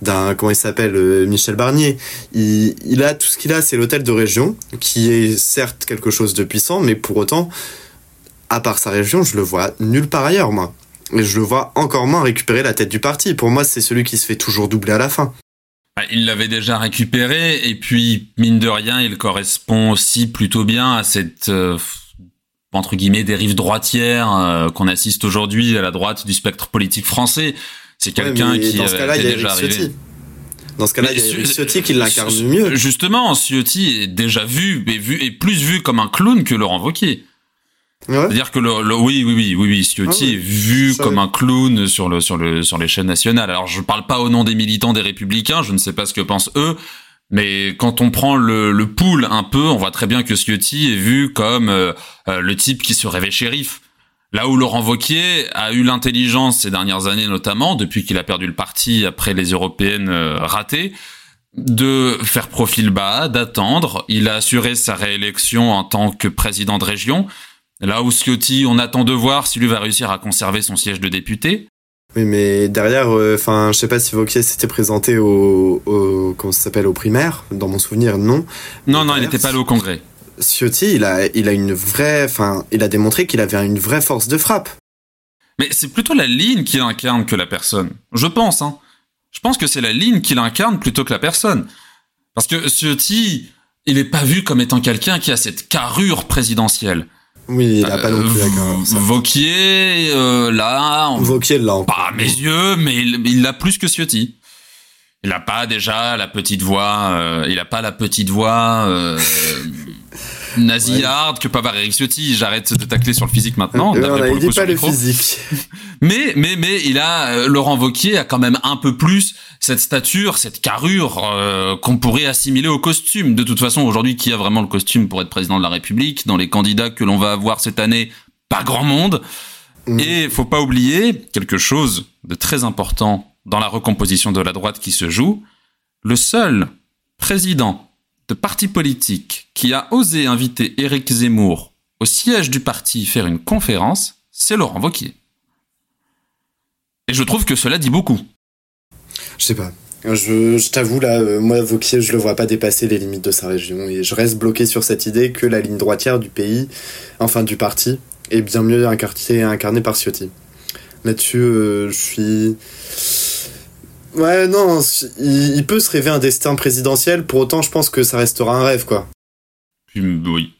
d'un comment il s'appelle euh, Michel Barnier. Il a tout ce qu'il a, c'est l'hôtel de région, qui est certes quelque chose de puissant, mais pour autant, à part sa région, je le vois nulle part ailleurs, moi. Et je le vois encore moins récupérer la tête du parti. Pour moi, c'est celui qui se fait toujours doubler à la fin. Bah, il l'avait déjà récupéré, et puis, mine de rien, il correspond aussi plutôt bien à cette, euh, entre guillemets, dérive droitière euh, qu'on assiste aujourd'hui à la droite du spectre politique français. C'est quelqu'un qui, dans ce cas-là, il y a déjà arrivé. Dans ce cas-là, il y a Ciotti qui l'incarne mieux. Justement, Ciotti est déjà vu, et vu, et plus vu comme un clown que Laurent Wauquiez. C'est-à-dire que le, oui, oui, oui, oui, oui, Ciotti ah est vu comme un clown sur le, sur le, sur les chaînes nationales. Alors, je parle pas au nom des militants des Républicains, je ne sais pas ce que pensent eux, mais quand on prend le, le pool un peu, on voit très bien que Ciotti est vu comme euh, euh, le type qui se rêvait shérif. Là où Laurent Wauquiez a eu l'intelligence ces dernières années, notamment depuis qu'il a perdu le parti après les européennes euh, ratées, de faire profil bas, d'attendre. Il a assuré sa réélection en tant que président de région. Là où Ciotti, on attend de voir s'il va réussir à conserver son siège de député. Oui, mais derrière, euh, enfin, je sais pas si Vauquier s'était présenté au, au comment ça s'appelle, au primaire. Dans mon souvenir, non. Non, non, il n'était pas allé au Congrès. Ciotti, il a, il a une vraie, enfin, il a démontré qu'il avait une vraie force de frappe. Mais c'est plutôt la ligne qu'il incarne que la personne. Je pense, hein. Je pense que c'est la ligne qu'il incarne plutôt que la personne. Parce que Ciotti, il n'est pas vu comme étant quelqu'un qui a cette carrure présidentielle. Oui, il n'a pas non plus euh, Vauquier, euh, là... Vauquier, là. Pas à mes yeux, mais il l'a plus que Ciotti. Il n'a pas déjà la petite voix, euh, il n'a pas la petite voix nasillarde que peut avoir Eric Ciotti. J'arrête de tacler sur le physique maintenant. Euh, il dit pas le physique. mais, mais, mais il a, euh, Laurent Vauquier a quand même un peu plus cette stature, cette carrure euh, qu'on pourrait assimiler au costume. De toute façon, aujourd'hui, qui a vraiment le costume pour être président de la République Dans les candidats que l'on va avoir cette année, pas grand monde. Mm. Et faut pas oublier quelque chose de très important dans la recomposition de la droite qui se joue, le seul président de parti politique qui a osé inviter Éric Zemmour au siège du parti faire une conférence, c'est Laurent Wauquiez. Et je trouve que cela dit beaucoup. Je sais pas. Je, t'avoue là, euh, moi Vauquier, je le vois pas dépasser les limites de sa région et je reste bloqué sur cette idée que la ligne droitière du pays, enfin du parti, est bien mieux incarnée, incarnée par Ciotti. Là-dessus, euh, je suis Ouais, non, il, peut se rêver un destin présidentiel, pour autant je pense que ça restera un rêve, quoi. Oui.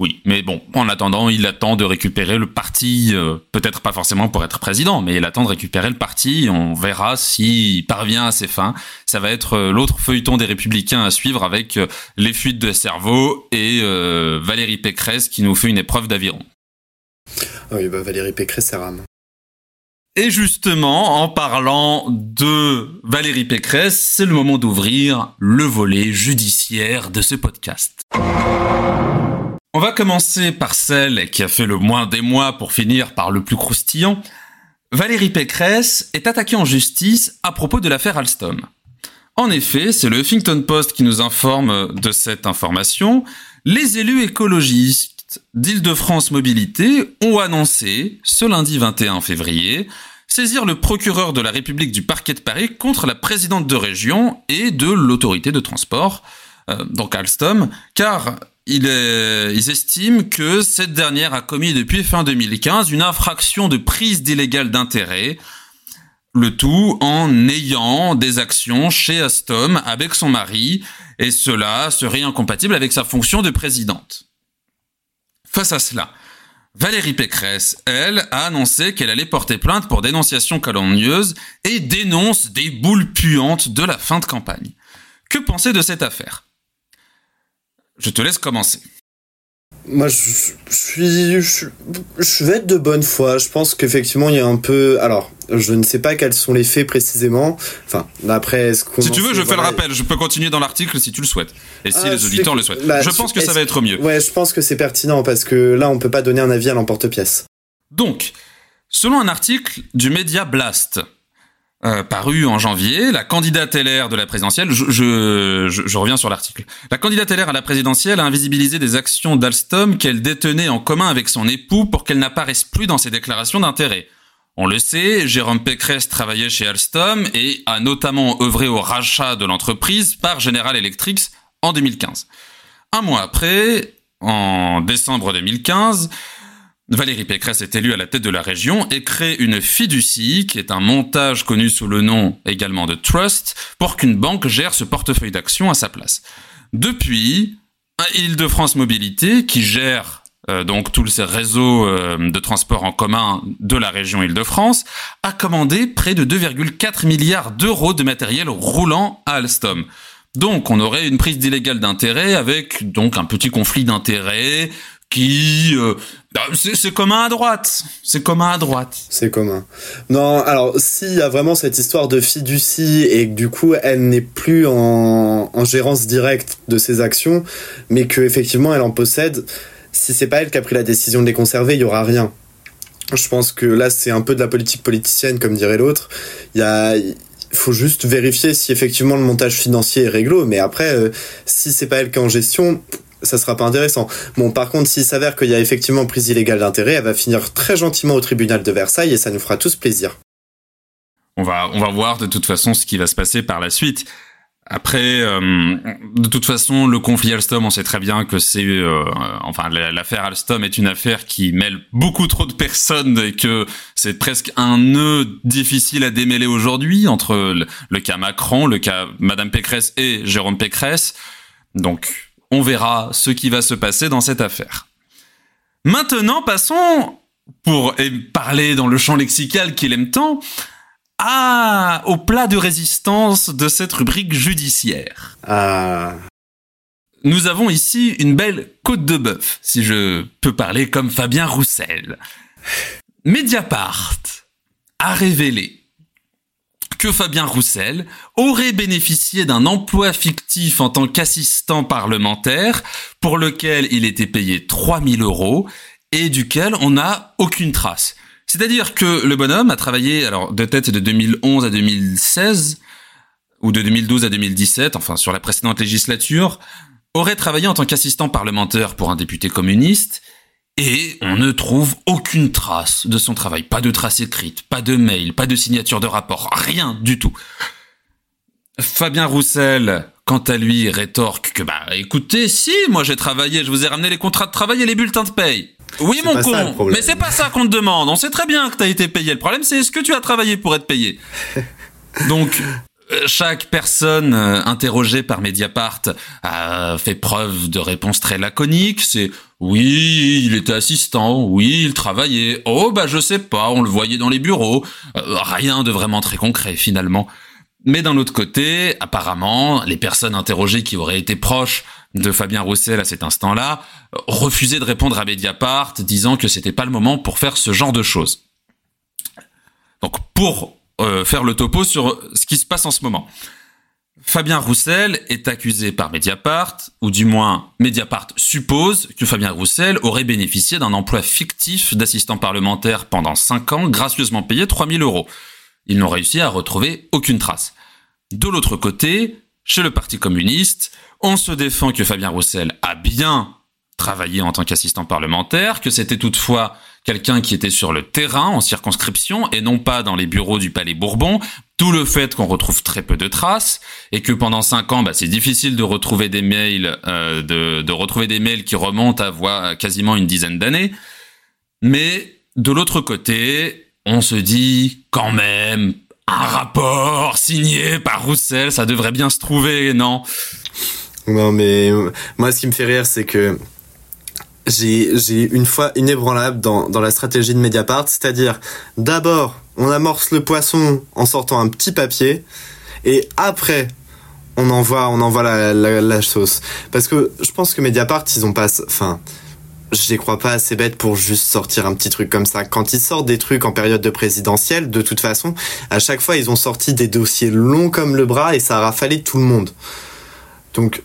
Oui, mais bon, en attendant, il attend de récupérer le parti, euh, peut-être pas forcément pour être président, mais il attend de récupérer le parti, on verra s'il parvient à ses fins. Ça va être euh, l'autre feuilleton des républicains à suivre avec euh, les fuites de cerveau et Valérie Pécresse qui nous fait une épreuve d'aviron. Ah oui, bah Valérie Pécresse, c'est rame. Et justement, en parlant de Valérie Pécresse, c'est le moment d'ouvrir le volet judiciaire de ce podcast. On va commencer par celle qui a fait le moins des mois pour finir par le plus croustillant. Valérie Pécresse est attaquée en justice à propos de l'affaire Alstom. En effet, c'est le Huffington Post qui nous informe de cette information. Les élus écologistes d'Île-de-France Mobilité ont annoncé, ce lundi 21 février, saisir le procureur de la République du parquet de Paris contre la présidente de région et de l'autorité de transport euh, donc Alstom, car il ils estiment que cette dernière a commis depuis fin 2015 une infraction de prise d'illégal d'intérêt, le tout en ayant des actions chez Alstom avec son mari, et cela serait incompatible avec sa fonction de présidente. Face à cela, Valérie Pécresse, elle, a annoncé qu'elle allait porter plainte pour dénonciation calomnieuse et dénonce des boules puantes de la fin de campagne. Que penser de cette affaire? Je te laisse commencer. Moi, je, suis, je, vais être de bonne foi. Je pense qu'effectivement, il y a un peu. Alors, je ne sais pas quels sont les faits précisément. Enfin, d'après ce qu'on. Si tu veux, je fais le rappel. Je peux continuer dans l'article si tu le souhaites. Et si ah, les auditeurs le souhaitent. Bah, je pense que ça va être mieux. Ouais, je pense que c'est pertinent parce que là, on peut pas donner un avis à l'emporte-pièce. Donc, selon un article du média Blast, euh, paru en janvier, la candidate LR de la présidentielle, je, je, je, reviens sur l'article, la candidate LR à la présidentielle a invisibilisé des actions d'Alstom qu'elle détenait en commun avec son époux pour qu'elles n'apparaissent plus dans ses déclarations d'intérêt. On le sait, Jérôme Pécresse travaillait chez Alstom et a notamment œuvré au rachat de l'entreprise par General Electric en 2015. Un mois après, en décembre 2015, Valérie Pécresse est élue à la tête de la région et crée une fiducie, qui est un montage connu sous le nom également de Trust, pour qu'une banque gère ce portefeuille d'actions à sa place. Depuis, Île-de-France Mobilité, qui gère donc tous ces réseaux euh, de transport en commun de la région Île-de-France, a commandé près de 2,4 milliards d'euros de matériel roulant à Alstom. Donc on aurait une prise d'illégal d'intérêt avec donc un petit conflit d'intérêts, qui euh, bah, c'est commun à droite, c'est commun à droite. C'est commun. Non, alors s'il y a vraiment cette histoire de fiducie et que du coup elle n'est plus en, en, gérance directe de ses actions, mais que effectivement elle en possède, si c'est pas elle qui a pris la décision de les conserver, il y aura rien. Je pense que là c'est un peu de la politique politicienne comme dirait l'autre. Il y a faut juste vérifier si effectivement le montage financier est réglo, mais après, euh, si c'est pas elle qui est en gestion, ça sera pas intéressant. Bon, par contre, s'il s'avère qu'il y a effectivement prise illégale d'intérêt, elle va finir très gentiment au tribunal de Versailles et ça nous fera tous plaisir. On va, on va voir de toute façon ce qui va se passer par la suite. Après, euh, de toute façon, le conflit Alstom, on sait très bien que c'est, euh, enfin, l'affaire Alstom est une affaire qui mêle beaucoup trop de personnes et que c'est presque un nœud difficile à démêler aujourd'hui entre le, le, cas Macron, le cas Madame Pécresse et Jérôme Pécresse. Donc, on verra ce qui va se passer dans cette affaire. Maintenant, passons, pour parler dans le champ lexical qu'il aime tant, à, au plat de résistance de cette rubrique judiciaire. Ah. Nous avons ici une belle côte de bœuf, si je peux parler comme Fabien Roussel. Mediapart a révélé que Fabien Roussel aurait bénéficié d'un emploi fictif en tant qu'assistant parlementaire pour lequel il était payé 3000 euros et duquel on n'a aucune trace. C'est-à-dire que le bonhomme a travaillé, alors de tête de 2011 à 2016, ou de 2012 à 2017, enfin sur la précédente législature, aurait travaillé en tant qu'assistant parlementaire pour un député communiste, et on ne trouve aucune trace de son travail. Pas de trace écrite, pas de mail, pas de signature de rapport, rien du tout. Fabien Roussel, quant à lui, rétorque que bah écoutez, si, moi j'ai travaillé, je vous ai ramené les contrats de travail et les bulletins de paye. Oui mon con, mais c'est pas ça qu'on te demande. On sait très bien que t'as été payé. Le problème c'est est-ce que tu as travaillé pour être payé. Donc euh, chaque personne euh, interrogée par Mediapart a fait preuve de réponses très laconiques. C'est oui, il était assistant, oui, il travaillait. Oh bah je sais pas, on le voyait dans les bureaux. Euh, rien de vraiment très concret finalement. Mais d'un autre côté, apparemment, les personnes interrogées qui auraient été proches de Fabien Roussel à cet instant-là refusaient de répondre à Mediapart, disant que c'était pas le moment pour faire ce genre de choses. Donc pour euh, faire le topo sur ce qui se passe en ce moment. Fabien Roussel est accusé par Mediapart, ou du moins Mediapart suppose que Fabien Roussel aurait bénéficié d'un emploi fictif d'assistant parlementaire pendant 5 ans, gracieusement payé 3000 euros. Ils n'ont réussi à retrouver aucune trace. De l'autre côté, chez le Parti communiste, on se défend que Fabien Roussel a bien travaillé en tant qu'assistant parlementaire, que c'était toutefois quelqu'un qui était sur le terrain en circonscription et non pas dans les bureaux du Palais Bourbon, tout le fait qu'on retrouve très peu de traces et que pendant cinq ans, bah, c'est difficile de retrouver des mails, euh, de, de, retrouver des mails qui remontent à voix quasiment une dizaine d'années. Mais de l'autre côté, on se dit quand même un rapport signé par Roussel, ça devrait bien se trouver, non? Non, mais moi, ce qui me fait rire, c'est que j'ai une fois inébranlable dans dans la stratégie de Mediapart, c'est-à-dire d'abord on amorce le poisson en sortant un petit papier et après on envoie on envoie la, la, la sauce. Parce que je pense que Mediapart ils ont pas enfin je les crois pas assez bêtes pour juste sortir un petit truc comme ça. Quand ils sortent des trucs en période de présidentielle, de toute façon, à chaque fois, ils ont sorti des dossiers longs comme le bras et ça a rafalé tout le monde. Donc,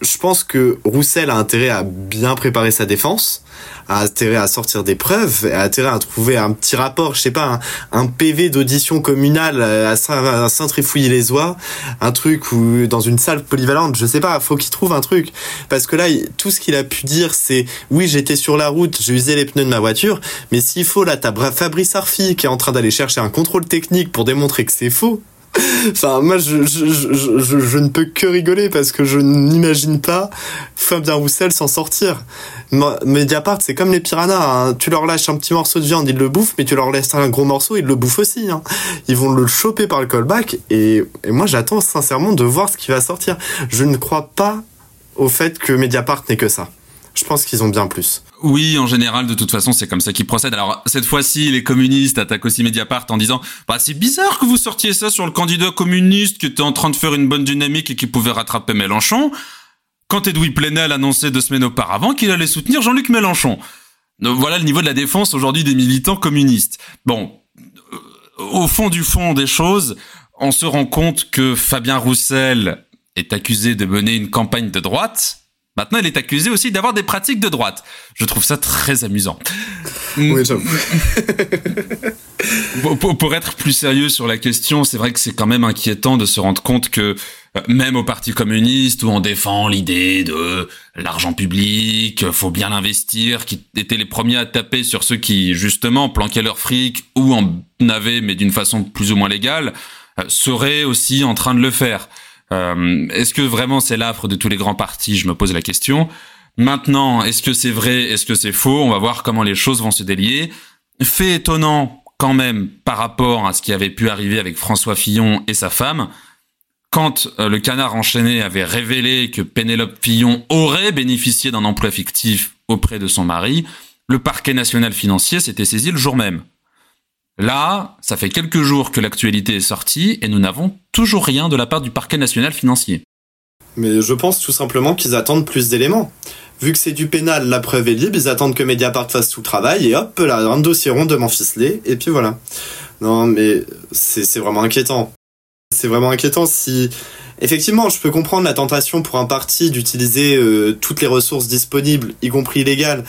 je pense que Roussel a intérêt à bien préparer sa défense, a intérêt à sortir des preuves, a intérêt à trouver un petit rapport, je sais pas, un, PV d'audition communale à Saint-Trifouilly-les-Oies, un truc ou dans une salle polyvalente, je sais pas, faut qu'il trouve un truc. Parce que là, tout ce qu'il a pu dire, c'est oui, j'étais sur la route, j'ai usé les pneus de ma voiture, mais s'il faut, là, t'as Fabrice Arfi qui est en train d'aller chercher un contrôle technique pour démontrer que c'est faux enfin, moi, je, je, je, je, ne peux que rigoler parce que je n'imagine pas Fabien Roussel s'en sortir. Mediapart, c'est comme les piranhas. Hein. Tu leur lâches un petit morceau de viande, ils le bouffent, mais tu leur laisses un gros morceau, ils le bouffent aussi. Hein. Ils vont le choper par le callback. Et, et moi, j'attends sincèrement de voir ce qui va sortir. Je ne crois pas au fait que Mediapart n'est que ça. Je pense qu'ils ont bien plus. Oui, en général, de toute façon, c'est comme ça qu'ils procèdent. Alors, cette fois-ci, les communistes attaquent aussi Mediapart en disant bah, c'est bizarre que vous sortiez ça sur le candidat communiste qui était en train de faire une bonne dynamique et qui pouvait rattraper Mélenchon, quand Edoui Plenel annonçait deux semaines auparavant qu'il allait soutenir Jean-Luc Mélenchon. Voilà le niveau de la défense aujourd'hui des militants communistes. Bon, euh, au fond du fond des choses, on se rend compte que Fabien Roussel est accusé de mener une campagne de droite, Maintenant, il est accusé aussi d'avoir des pratiques de droite. Je trouve ça très amusant. Oui, pour, pour, être plus sérieux sur la question, c'est vrai que c'est quand même inquiétant de se rendre compte que euh, même au Parti communiste, où on défend l'idée de l'argent public, faut bien l'investir, qui étaient les premiers à taper sur ceux qui, justement, planquaient leur fric ou en avaient, mais d'une façon plus ou moins légale, euh, seraient aussi en train de le faire. Euh, est-ce que vraiment c'est l'affre de tous les grands partis? Je me pose la question. Maintenant, est-ce que c'est vrai? Est-ce que c'est faux? On va voir comment les choses vont se délier. Fait étonnant quand même par rapport à ce qui avait pu arriver avec François Fillon et sa femme, quand euh, le canard enchaîné avait révélé que Pénélope Fillon aurait bénéficié d'un emploi fictif auprès de son mari, le parquet national financier s'était saisi le jour même. Là, ça fait quelques jours que l'actualité est sortie et nous n'avons toujours rien de la part du parquet national financier. Mais je pense tout simplement qu'ils attendent plus d'éléments. Vu que c'est du pénal, la preuve est libre, ils attendent que Mediapart fasse tout le travail et hop là, un dossier rondement ficelé et puis voilà. Non mais c'est vraiment inquiétant. C'est vraiment inquiétant si... Effectivement, je peux comprendre la tentation pour un parti d'utiliser euh, toutes les ressources disponibles, y compris illégales,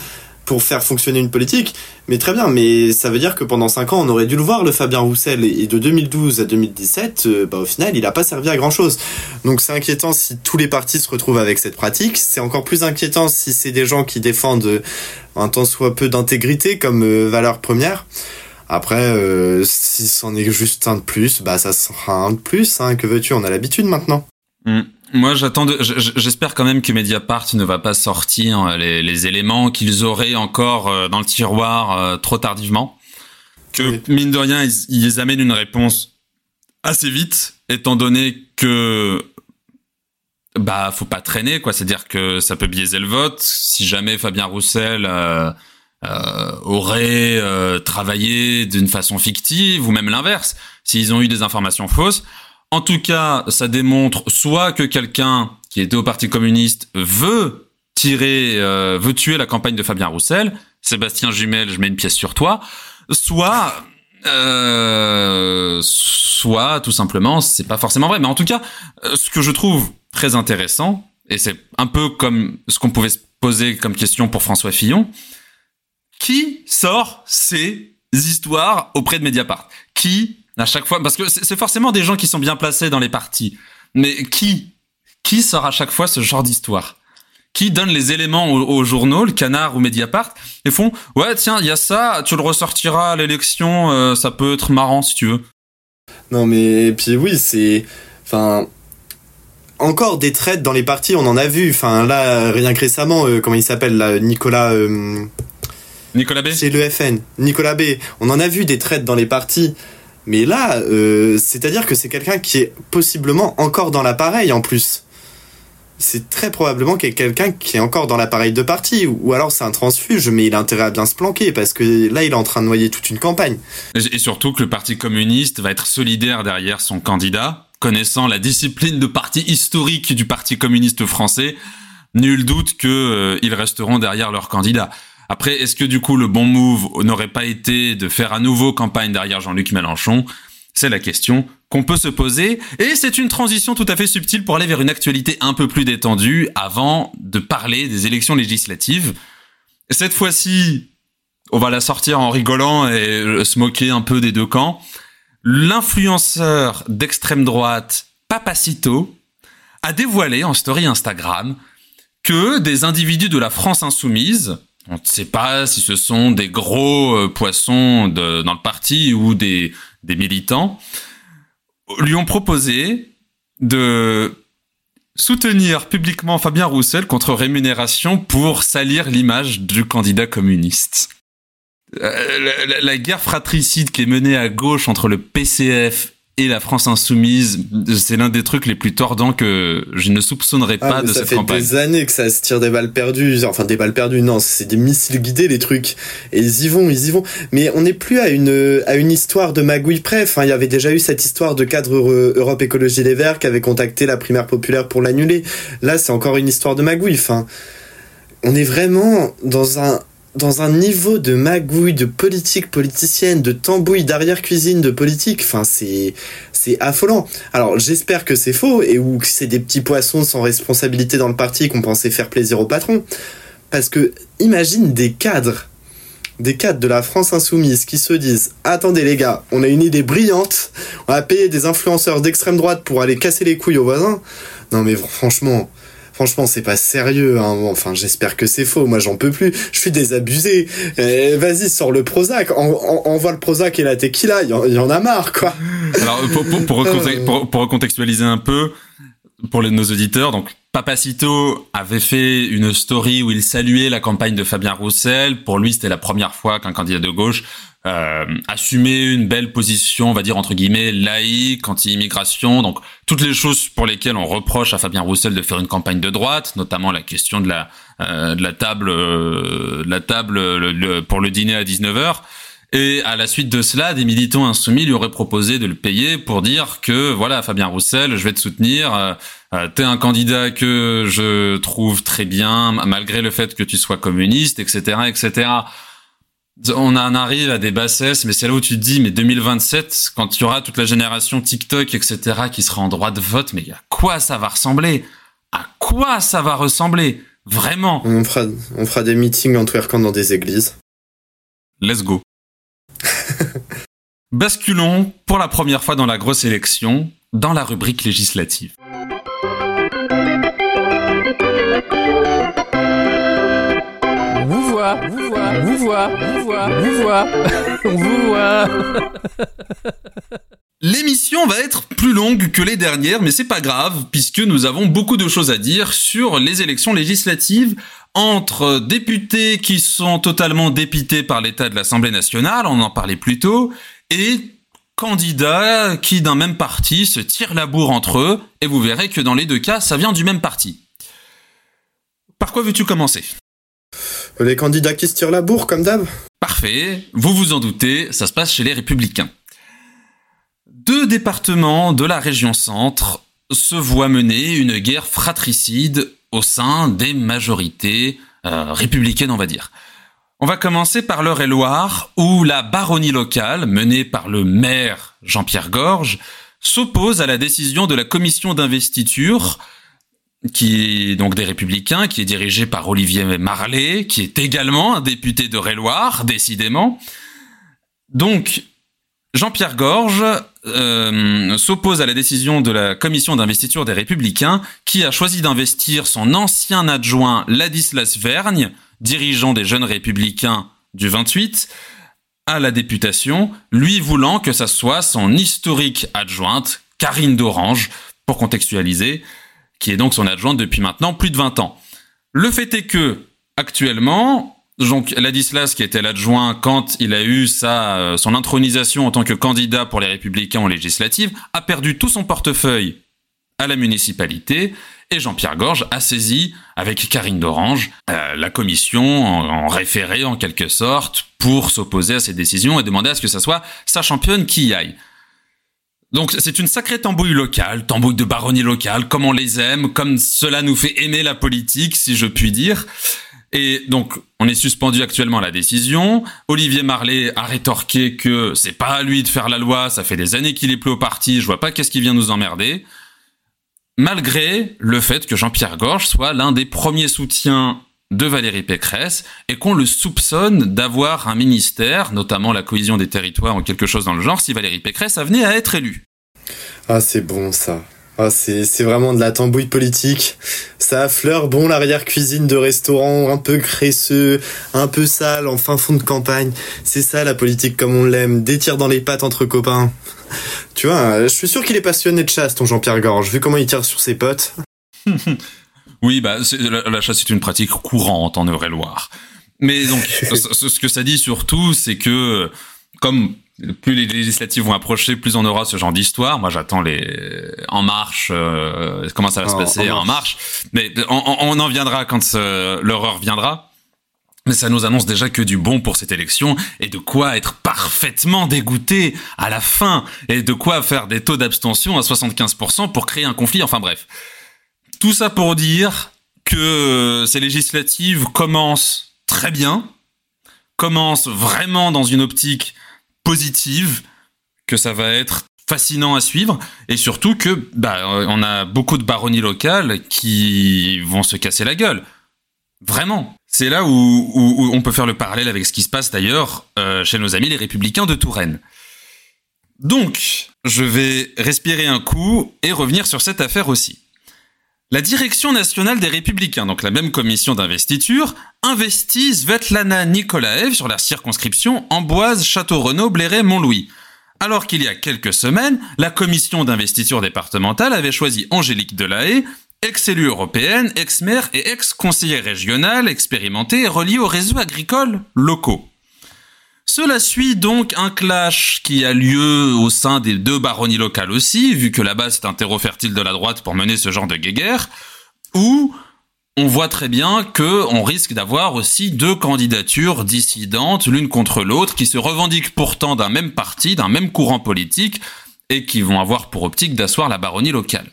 pour faire fonctionner une politique. Mais très bien, mais ça veut dire que pendant 5 ans, on aurait dû le voir, le Fabien Roussel, et de 2012 à 2017, euh, bah, au final, il n'a pas servi à grand chose. Donc c'est inquiétant si tous les partis se retrouvent avec cette pratique. C'est encore plus inquiétant si c'est des gens qui défendent euh, un tant soit peu d'intégrité comme euh, valeur première. Après, si c'en est juste un de plus, bah ça sera un de plus. Hein. Que veux-tu? On a l'habitude maintenant. Mm. Moi, j'attends. J'espère quand même que Mediapart ne va pas sortir euh, les, les éléments qu'ils auraient encore euh, dans le tiroir euh, trop tardivement. Que mine de rien, ils, ils, amènent une réponse assez vite, étant donné que bah faut pas traîner quoi. C'est-à-dire que ça peut biaiser le vote. Si jamais Fabien Roussel euh, euh, aurait travaillé d'une façon fictive ou même l'inverse, s'ils ont eu des informations fausses en tout cas, ça démontre soit que quelqu'un qui était au Parti communiste veut tirer, euh, veut tuer la campagne de Fabien Roussel. Sébastien Jumel, je mets une pièce sur toi. Soit, euh, soit tout simplement, c'est pas forcément vrai. Mais en tout cas, euh, ce que je trouve très intéressant, et c'est un peu comme ce qu'on pouvait se poser comme question pour François Fillon, qui sort ces histoires auprès de Mediapart? Qui à chaque fois, parce que c'est forcément des gens qui sont bien placés dans les partis. Mais qui, qui sort à chaque fois ce genre d'histoire? Qui donnent les éléments aux, journaux, le Canard ou Mediapart, et font ouais tiens il y a ça, tu le ressortiras à l'élection, euh, ça peut être marrant si tu veux. Non mais puis oui c'est, enfin encore des traites dans les partis, on en a vu. Enfin là rien que récemment, euh, comment il s'appelle là, Nicolas. Euh, Nicolas B? C'est le FN. Nicolas B. On en a vu des traites dans les partis. Mais là, c'est-à-dire que c'est quelqu'un qui est possiblement encore dans l'appareil en plus c'est très probablement quelqu'un qui est encore dans l'appareil de parti, ou alors c'est un transfuge, mais il a intérêt à bien se planquer, parce que là, il est en train de noyer toute une campagne. Et surtout que le Parti communiste va être solidaire derrière son candidat, connaissant la discipline de parti historique du Parti communiste français, nul doute qu'ils euh, resteront derrière leur candidat. Après, est-ce que du coup le bon move n'aurait pas été de faire à nouveau campagne derrière Jean-Luc Mélenchon? C'est la question qu'on peut se poser. Et c'est une transition tout à fait subtile pour aller vers une actualité un peu plus détendue avant de parler des élections législatives. Cette fois-ci, on va la sortir en rigolant et se moquer un peu des deux camps. L'influenceur d'extrême droite Papacito a dévoilé en story Instagram que des individus de la France insoumise, on ne sait pas si ce sont des gros euh, poissons dans le parti ou des militants, lui ont proposé de soutenir publiquement Fabien Roussel contre rémunération pour salir l'image du candidat communiste. Euh, la, guerre fratricide qui est menée à gauche entre le PCF et la France insoumise, c'est l'un des trucs les plus tordants que je ne soupçonnerais ah, pas de cette campagne. Ça fait des années que ça se tire des balles perdues, enfin des balles perdues, non, c'est des missiles guidés les trucs, et ils y vont, ils y vont. Mais on n'est plus à une à une histoire de magouille près. Enfin, il y avait déjà eu cette histoire de cadre Europe Écologie Les Verts qui avait contacté la primaire populaire pour l'annuler. Là, c'est encore une histoire de magouille. Enfin, on est vraiment dans un dans un niveau de magouille, de politique politicienne, de tambouille d'arrière-cuisine de politique, enfin c'est c'est affolant. Alors j'espère que c'est faux et ou que c'est des petits poissons sans responsabilité dans le parti qu'on pensait faire plaisir au patron. Parce que imagine des cadres, des cadres de la France insoumise qui se disent attendez les gars, on a une idée brillante, on va payer des influenceurs d'extrême droite pour aller casser les couilles aux voisins. Non mais franchement, Franchement, c'est pas sérieux. Hein. Enfin, j'espère que c'est faux. Moi, j'en peux plus. Je suis désabusé. Eh, vas-y, sors le Prozac. envoie le Prozac et la tequila. Il y, en a marre, quoi. Alors, pour, pour, pour, recontextualiser un peu, pour les, nos auditeurs, donc Papacito avait fait une story où il saluait la campagne de Fabien Roussel. Pour lui, c'était la première fois qu'un candidat de gauche euh, assumer une belle position, on va dire entre guillemets laïque, anti-immigration, donc toutes les choses pour lesquelles on reproche à Fabien Roussel de faire une campagne de droite, notamment la question de la euh, de la table euh, de la table pour le dîner à 19h. Et à la suite de cela, des militants insoumis lui auraient proposé de le payer pour dire que voilà, Fabien Roussel, je vais te soutenir. Euh, t'es un candidat que je trouve très bien, malgré le fait que tu sois communiste, etc., etc on en arrive à des bassesses, mais c'est là où tu te dis, mais 2027, quand tu auras toute la génération TikTok, etc., qui sera en droit de vote, mais à quoi ça va ressembler? À quoi ça va ressembler? Vraiment? On fera, on fera des meetings en twerkant dans des églises. Let's go. Basculons pour la première fois dans la grosse élection, dans la rubrique législative. vous voit, vous voit, vous voit, vous voit, vous voit. L'émission va être plus longue que les dernières, mais c'est pas grave, puisque nous avons beaucoup de choses à dire sur les élections législatives entre députés qui sont totalement dépités par l'état de l'Assemblée nationale, on en parlait plus tôt, et candidats qui d'un même parti se tirent la bourre entre eux, et vous verrez que dans les deux cas, ça vient du même parti. Par quoi veux-tu commencer? Les candidats qui se tirent la bourre, comme d'hab. Parfait, vous vous en doutez, ça se passe chez les républicains. Deux départements de la région centre se voient mener une guerre fratricide au sein des majorités euh, républicaines, on va dire. On va commencer par l'Eure-et-Loire, où la baronnie locale, menée par le maire Jean-Pierre Gorge, s'oppose à la décision de la commission d'investiture qui est donc des Républicains, qui est dirigé par Olivier Marlet, qui est également un député de Réloir, décidément. Donc, Jean-Pierre Gorge euh, s'oppose à la décision de la commission d'investiture des Républicains qui a choisi d'investir son ancien adjoint Ladislas Vergne, dirigeant des jeunes républicains du 28, à la députation, lui voulant que ça soit son historique adjointe, Karine d'Orange, pour contextualiser, qui est donc son adjointe depuis maintenant plus de 20 ans. Le fait est que, actuellement, donc Ladislas, qui était l'adjoint quand il a eu sa, euh, son intronisation en tant que candidat pour les Républicains aux législatives, a perdu tout son portefeuille à la municipalité et Jean-Pierre Gorge a saisi, avec Karine d'Orange, euh, la commission en, référé en quelque sorte pour s'opposer à ces décisions et demander à ce que ce soit sa championne qui y aille. Donc c'est une sacrée tambouille locale, tambouille de baronnie locale, comme on les aime, comme cela nous fait aimer la politique, si je puis dire. Et donc, on est suspendu actuellement à la décision. Olivier Marlet a rétorqué que c'est pas à lui de faire la loi, ça fait des années qu'il est plus au parti, je vois pas qu'est-ce qui vient nous emmerder. Malgré le fait que Jean-Pierre Gorge soit l'un des premiers soutiens de Valérie Pécresse et qu'on le soupçonne d'avoir un ministère, notamment la cohésion des territoires ou quelque chose dans le genre, si Valérie Pécresse venait à être élue. Ah, c'est bon ça. Ah, c'est vraiment de la tambouille politique. Ça affleure bon l'arrière-cuisine de restaurant un peu graisseux, un peu sale, en fin fond de campagne. C'est ça la politique comme on l'aime, des tirs dans les pattes entre copains. Tu vois, je suis sûr qu'il est passionné de chasse, ton Jean-Pierre Gorge, vu comment il tire sur ses potes. oui, bah la, chasse est une pratique courante en Eure-et-Loire. Mais donc, ce que ça dit surtout, c'est que comme plus les législatives vont approcher, plus on aura ce genre d'histoire. Moi, j'attends les En Marche, euh, comment ça va se passer en, marche. Mais on, en viendra quand l'horreur viendra. Mais ça nous annonce déjà que du bon pour cette élection et de quoi être parfaitement dégoûté à la fin et de quoi faire des taux d'abstention à 75% pour créer un conflit. Enfin bref. Tout ça pour dire que ces législatives commencent très bien, commencent vraiment dans une optique positive, que ça va être fascinant à suivre et surtout que bah on a beaucoup de baronnies locales qui vont se casser la gueule. Vraiment. C'est là où, on peut faire le parallèle avec ce qui se passe d'ailleurs euh, chez nos amis les républicains de Touraine. Donc, je vais respirer un coup et revenir sur cette affaire aussi. La Direction nationale des Républicains, donc la même commission d'investiture, investit Svetlana Nikolaev sur la circonscription Amboise, Château-Renaud, Bléré, Montlouis. Alors qu'il y a quelques semaines, la commission d'investiture départementale avait choisi Angélique Delahaye, ex-élue européenne, ex-maire et ex-conseillère régionale expérimentée et reliée aux réseaux agricoles locaux. Cela suit donc un clash qui a lieu au sein des deux baronnies locales aussi, vu que là-bas c'est un terreau fertile de la droite pour mener ce genre de guéguerre, où on voit très bien que on risque d'avoir aussi deux candidatures dissidentes l'une contre l'autre qui se revendiquent pourtant d'un même parti, d'un même courant politique et qui vont avoir pour optique d'asseoir la baronnie locale.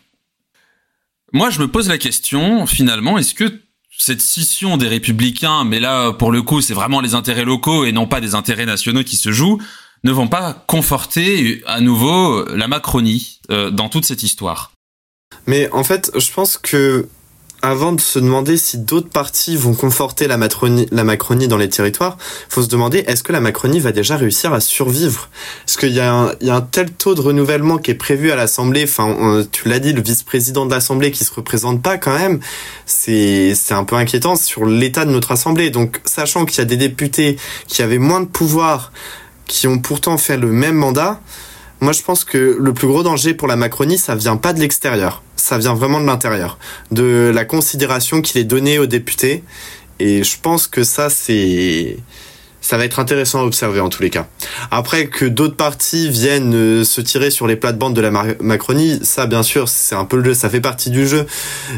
Moi, je me pose la question, finalement, est-ce que cette scission des républicains, mais là pour le coup c'est vraiment les intérêts locaux et non pas des intérêts nationaux qui se jouent, ne vont pas conforter à nouveau la Macronie euh, dans toute cette histoire. Mais en fait, je pense que avant de se demander si d'autres partis vont conforter la, la Macronie dans les territoires, faut se demander est-ce que la Macronie va déjà réussir à survivre? Est-ce qu'il y, a un tel taux de renouvellement qui est prévu à l'Assemblée. Enfin, tu l'as dit, le vice-président de l'Assemblée qui se représente pas quand même, c'est un peu inquiétant sur l'état de notre Assemblée. Donc, sachant qu'il y a des députés qui avaient moins de pouvoir, qui ont pourtant fait le même mandat, moi, je pense que le plus gros danger pour la Macronie, ça vient pas de l'extérieur, ça vient vraiment de l'intérieur, de la considération qu'il est donnée aux députés. Et je pense que ça, c'est ça va être intéressant à observer en tous les cas. Après que d'autres partis viennent euh, se tirer sur les plates-bandes de la Macronie, ça bien sûr, c'est un peu le ça fait partie du jeu.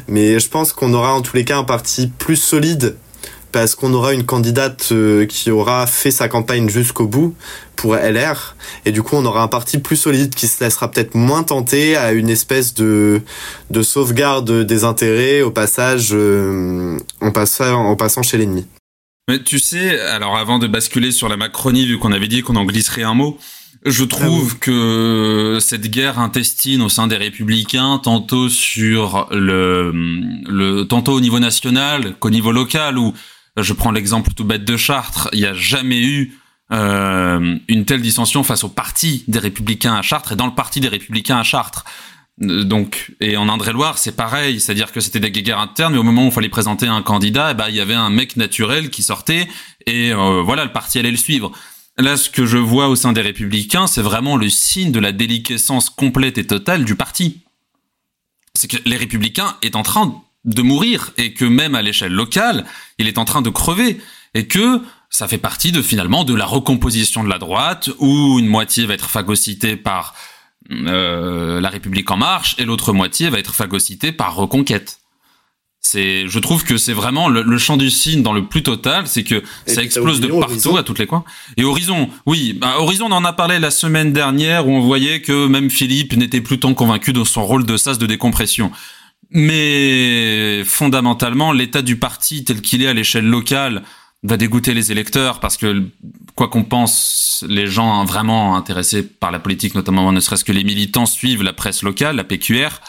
Mais je pense qu'on aura en tous les cas un parti plus solide parce qu'on aura une candidate euh, qui aura fait sa campagne jusqu'au bout pour LR et du coup on aura un parti plus solide qui se laissera peut-être moins tenter à une espèce de de sauvegarde des intérêts au passage euh, en passant en passant chez l'ennemi. Mais tu sais, alors avant de basculer sur la Macronie vu qu'on avait dit qu'on en glisserait un mot, je trouve que cette guerre intestine au sein des républicains, tantôt sur le, le tantôt au niveau national qu'au niveau local, où je prends l'exemple tout bête de Chartres. Il n'y a jamais eu euh, une telle dissension face au parti des Républicains à Chartres et dans le parti des Républicains à Chartres. Euh, donc, et en Indre-et-Loire, c'est pareil, c'est-à-dire que c'était des guerres internes, mais au moment où il fallait présenter un candidat, eh ben, il y avait un mec naturel qui sortait, et euh, voilà, le parti allait le suivre. Là, ce que je vois au sein des Républicains, c'est vraiment le signe de la déliquescence complète et totale du parti. C'est que les Républicains est en train de mourir, et que même à l'échelle locale, il est en train de crever, et que ça fait partie de finalement de la recomposition de la droite, où une moitié va être phagocytée par euh, la République en marche et l'autre moitié va être phagocytée par Reconquête. C'est, je trouve que c'est vraiment le, champ du signe dans le plus total, c'est que ça explose de partout à toutes les coins. Et Horizon, oui, bah, Horizon on en a parlé la semaine dernière où on voyait que même Philippe n'était plus tant convaincu de son rôle de sas de décompression. Mais fondamentalement, l'état du parti tel qu'il est à l'échelle locale, va dégoûter les électeurs parce que quoi qu'on pense, les gens vraiment intéressés par la politique, notamment ne serait-ce que les militants, suivent la presse locale, la PQR.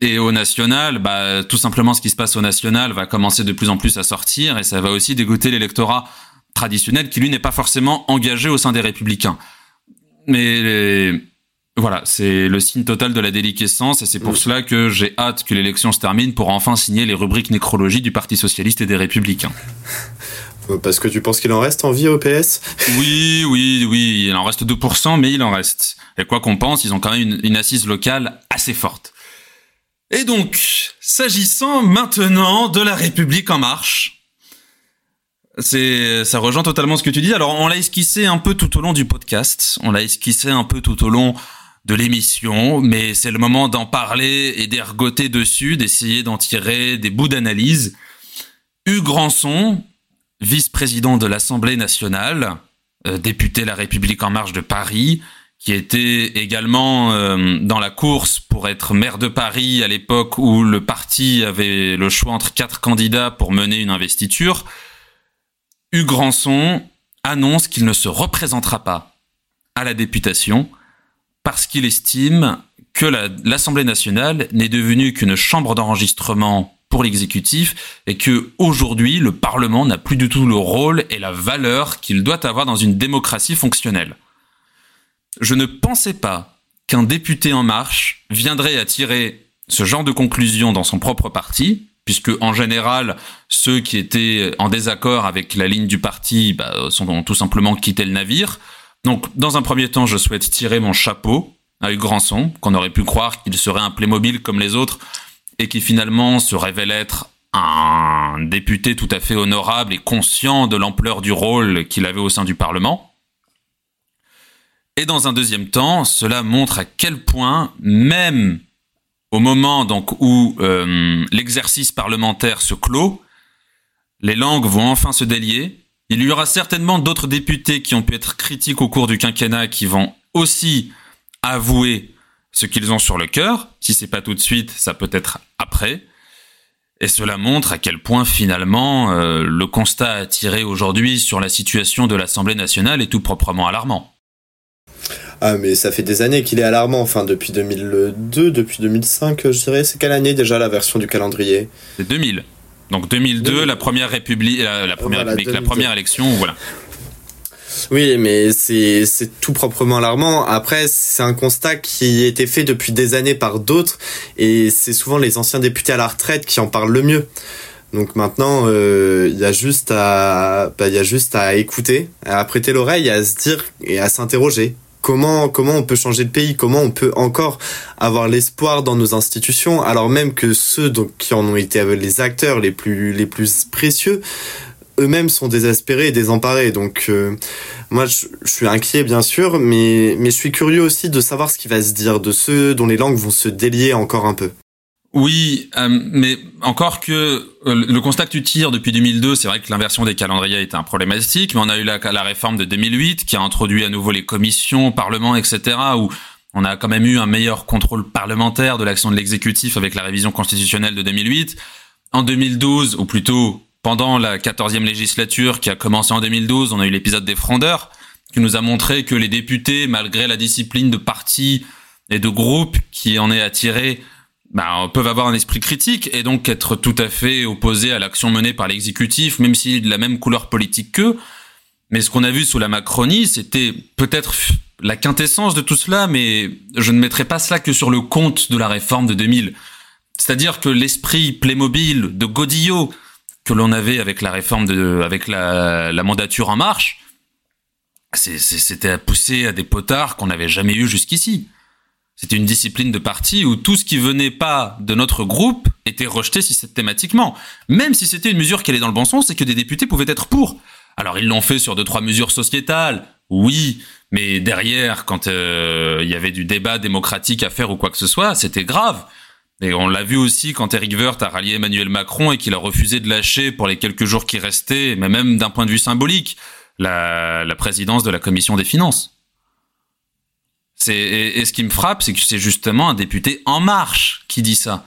Et au national, bah, tout simplement ce qui se passe au national va commencer de plus en plus à sortir et ça va aussi dégoûter l'électorat traditionnel qui lui n'est pas forcément engagé au sein des républicains. Mais voilà, c'est le signe total de la déliquescence et c'est pour cela que j'ai hâte que l'élection se termine pour enfin signer les rubriques nécrologie du Parti socialiste et des républicains. Euh, parce que tu penses qu'il en reste en vie au PS Oui, oui, oui, il en reste 2%, mais il en reste. Et quoi qu'on pense, ils ont quand même une, assise locale assez forte. Et donc, s'agissant maintenant de la République en marche, c'est, ça rejoint totalement ce que tu dis. Alors, on l'a esquissé un peu tout au long du podcast, on l'a esquissé un peu tout au long de l'émission, mais c'est le moment d'en parler et d'ergoter dessus, d'essayer d'en tirer des bouts d'analyse. Hugues Rançon, vice-président de l'Assemblée nationale, euh, député La République en marche de Paris, qui était également euh, dans la course pour être maire de Paris à l'époque où le parti avait le choix entre quatre candidats pour mener une investiture, Hugues Ranson annonce qu'il ne se représentera pas à la députation parce qu'il estime que l'Assemblée nationale n'est devenue qu'une chambre d'enregistrement pour l'exécutif et que aujourd'hui le Parlement n'a plus du tout le rôle et la valeur qu'il doit avoir dans une démocratie fonctionnelle. Je ne pensais pas qu'un député en marche viendrait à tirer ce genre de conclusion dans son propre parti, puisque en général ceux qui étaient en désaccord avec la ligne du parti bah, sont tout simplement quitté le navire. Donc dans un premier temps, je souhaite tirer mon chapeau à Hugues Granson, qu'on aurait pu croire qu'il serait un Playmobil comme les autres, et qui finalement se révèle être un député tout à fait honorable et conscient de l'ampleur du rôle qu'il avait au sein du Parlement. Et dans un deuxième temps, cela montre à quel point, même au moment donc où euh, l'exercice parlementaire se clôt, les langues vont enfin se délier. Il y aura certainement d'autres députés qui ont pu être critiques au cours du quinquennat qui vont aussi avouer ce qu'ils ont sur le cœur. Si c'est pas tout de suite, ça peut être après. Et cela montre à quel point finalement euh, le constat à tirer aujourd'hui sur la situation de l'Assemblée nationale est tout proprement alarmant. Ah mais ça fait des années qu'il est alarmant, enfin depuis 2002, depuis 2005 je dirais. C'est quelle année déjà la version du calendrier? C'est 2000. Donc 2002, la première république, la, première république, la première élection, voilà. Oui, mais c'est tout proprement alarmant. Après, c'est un constat qui a été fait depuis des années par d'autres, et c'est souvent les anciens députés à la retraite qui en parlent le mieux. Donc maintenant, euh, il y a juste à, bah, il y a juste à écouter, à prêter l'oreille, à se dire et à s'interroger. Comment comment on peut changer de pays Comment on peut encore avoir l'espoir dans nos institutions alors même que ceux donc, qui en ont été les acteurs les plus les plus précieux eux-mêmes sont désespérés et désemparés. Donc euh, moi, je, suis inquiet bien sûr, mais, mais je suis curieux aussi de savoir ce qui va se dire de ceux dont les langues vont se délier encore un peu. Oui, euh, mais encore que euh, le constat que tu tires depuis 2002, c'est vrai que l'inversion des calendriers était un problématique, mais on a eu la, réforme de 2008 qui a introduit à nouveau les commissions, parlement, etc., où on a quand même eu un meilleur contrôle parlementaire de l'action de l'exécutif avec la révision constitutionnelle de 2008. En 2012, ou plutôt pendant la 14e législature qui a commencé en 2012, on a eu l'épisode des frondeurs qui nous a montré que les députés, malgré la discipline de partis et de groupes qui en est attiré, bah, peuvent avoir un esprit critique et donc être tout à fait opposés à l'action menée par l'exécutif, même s'il est de la même couleur politique qu'eux. Mais ce qu'on a vu sous la Macronie, c'était peut-être la quintessence de tout cela, mais je ne mettrai pas cela que sur le compte de la réforme de 2000. C'est-à-dire que l'esprit Playmobil de Godillot que l'on avait avec la réforme de, avec la, la mandature en marche, c'était à pousser à des potards qu'on n'avait jamais eu jusqu'ici. C'était une discipline de parti où tout ce qui venait pas de notre groupe était rejeté systématiquement. Même si c'était une mesure qui allait dans le bon sens et que des députés pouvaient être pour. Alors ils l'ont fait sur deux, trois mesures sociétales, oui, mais derrière, quand euh, il y avait du débat démocratique à faire ou quoi que ce soit, c'était grave. Et on l'a vu aussi quand Eric Woerth a rallié Emmanuel Macron et qu'il a refusé de lâcher pour les quelques jours qui restaient, mais même d'un point de vue symbolique, la, la présidence de la commission des finances. Et, ce qui me frappe, c'est que c'est justement un député En Marche qui dit ça.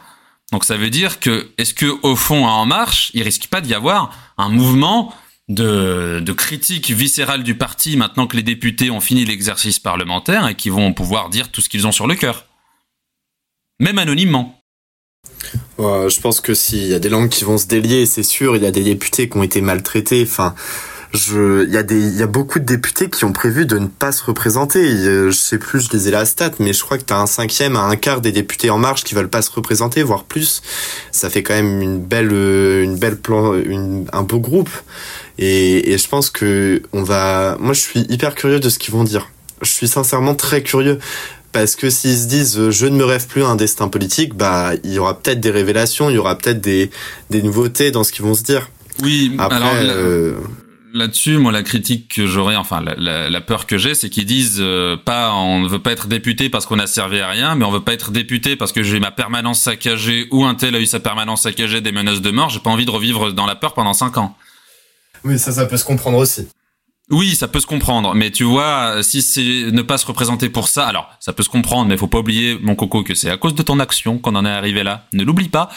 Donc ça veut dire que, est-ce que au fond, à En Marche, il risque pas d'y avoir un mouvement de, critique viscérale du parti maintenant que les députés ont fini l'exercice parlementaire et qui vont pouvoir dire tout ce qu'ils ont sur le cœur? Même anonymement. Je pense que s'il y a des langues qui vont se délier, c'est sûr, il y a des députés qui ont été maltraités. Enfin, je, il y a des, il y a beaucoup de députés qui ont prévu de ne pas se représenter. Je sais plus, je lisais la stat, mais je crois que tu as un cinquième à un quart des députés en marche qui veulent pas se représenter, voire plus. Ça fait quand même une belle, une belle plan, une, un beau groupe. Et, et je pense que on va, moi je suis hyper curieux de ce qu'ils vont dire. Je suis sincèrement très curieux parce que s'ils se disent je ne me rêve plus à un destin politique, bah il y aura peut-être des révélations, il y aura peut-être des, des nouveautés dans ce qu'ils vont se dire. Oui, Après, alors euh... là-dessus, moi la critique que j'aurais, enfin la, la, la, peur que j'ai, c'est qu'ils disent euh, pas on ne veut pas être député parce qu'on a servi à rien, mais on veut pas être député parce que j'ai ma permanence saccagée ou un tel a eu sa permanence saccagée des menaces de mort. J'ai pas envie de revivre dans la peur pendant cinq ans. Oui, ça, ça peut se comprendre aussi. Oui, ça peut se comprendre, mais tu vois, si c'est ne pas se représenter pour ça, alors ça peut se comprendre, mais faut pas oublier, mon coco, que c'est à cause de ton action qu'on en est arrivé là. Ne l'oublie pas.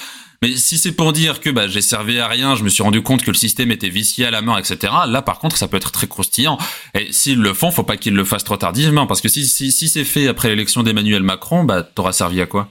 Mais si c'est pour dire que bah, j'ai servi à rien, je me suis rendu compte que le système était vicié à la mort, etc. Là, par contre, ça peut être très croustillant. Et s'ils le font, faut pas qu'ils le fassent trop tardivement, parce que si si, si c'est fait après l'élection d'Emmanuel Macron, bah t'auras servi à quoi?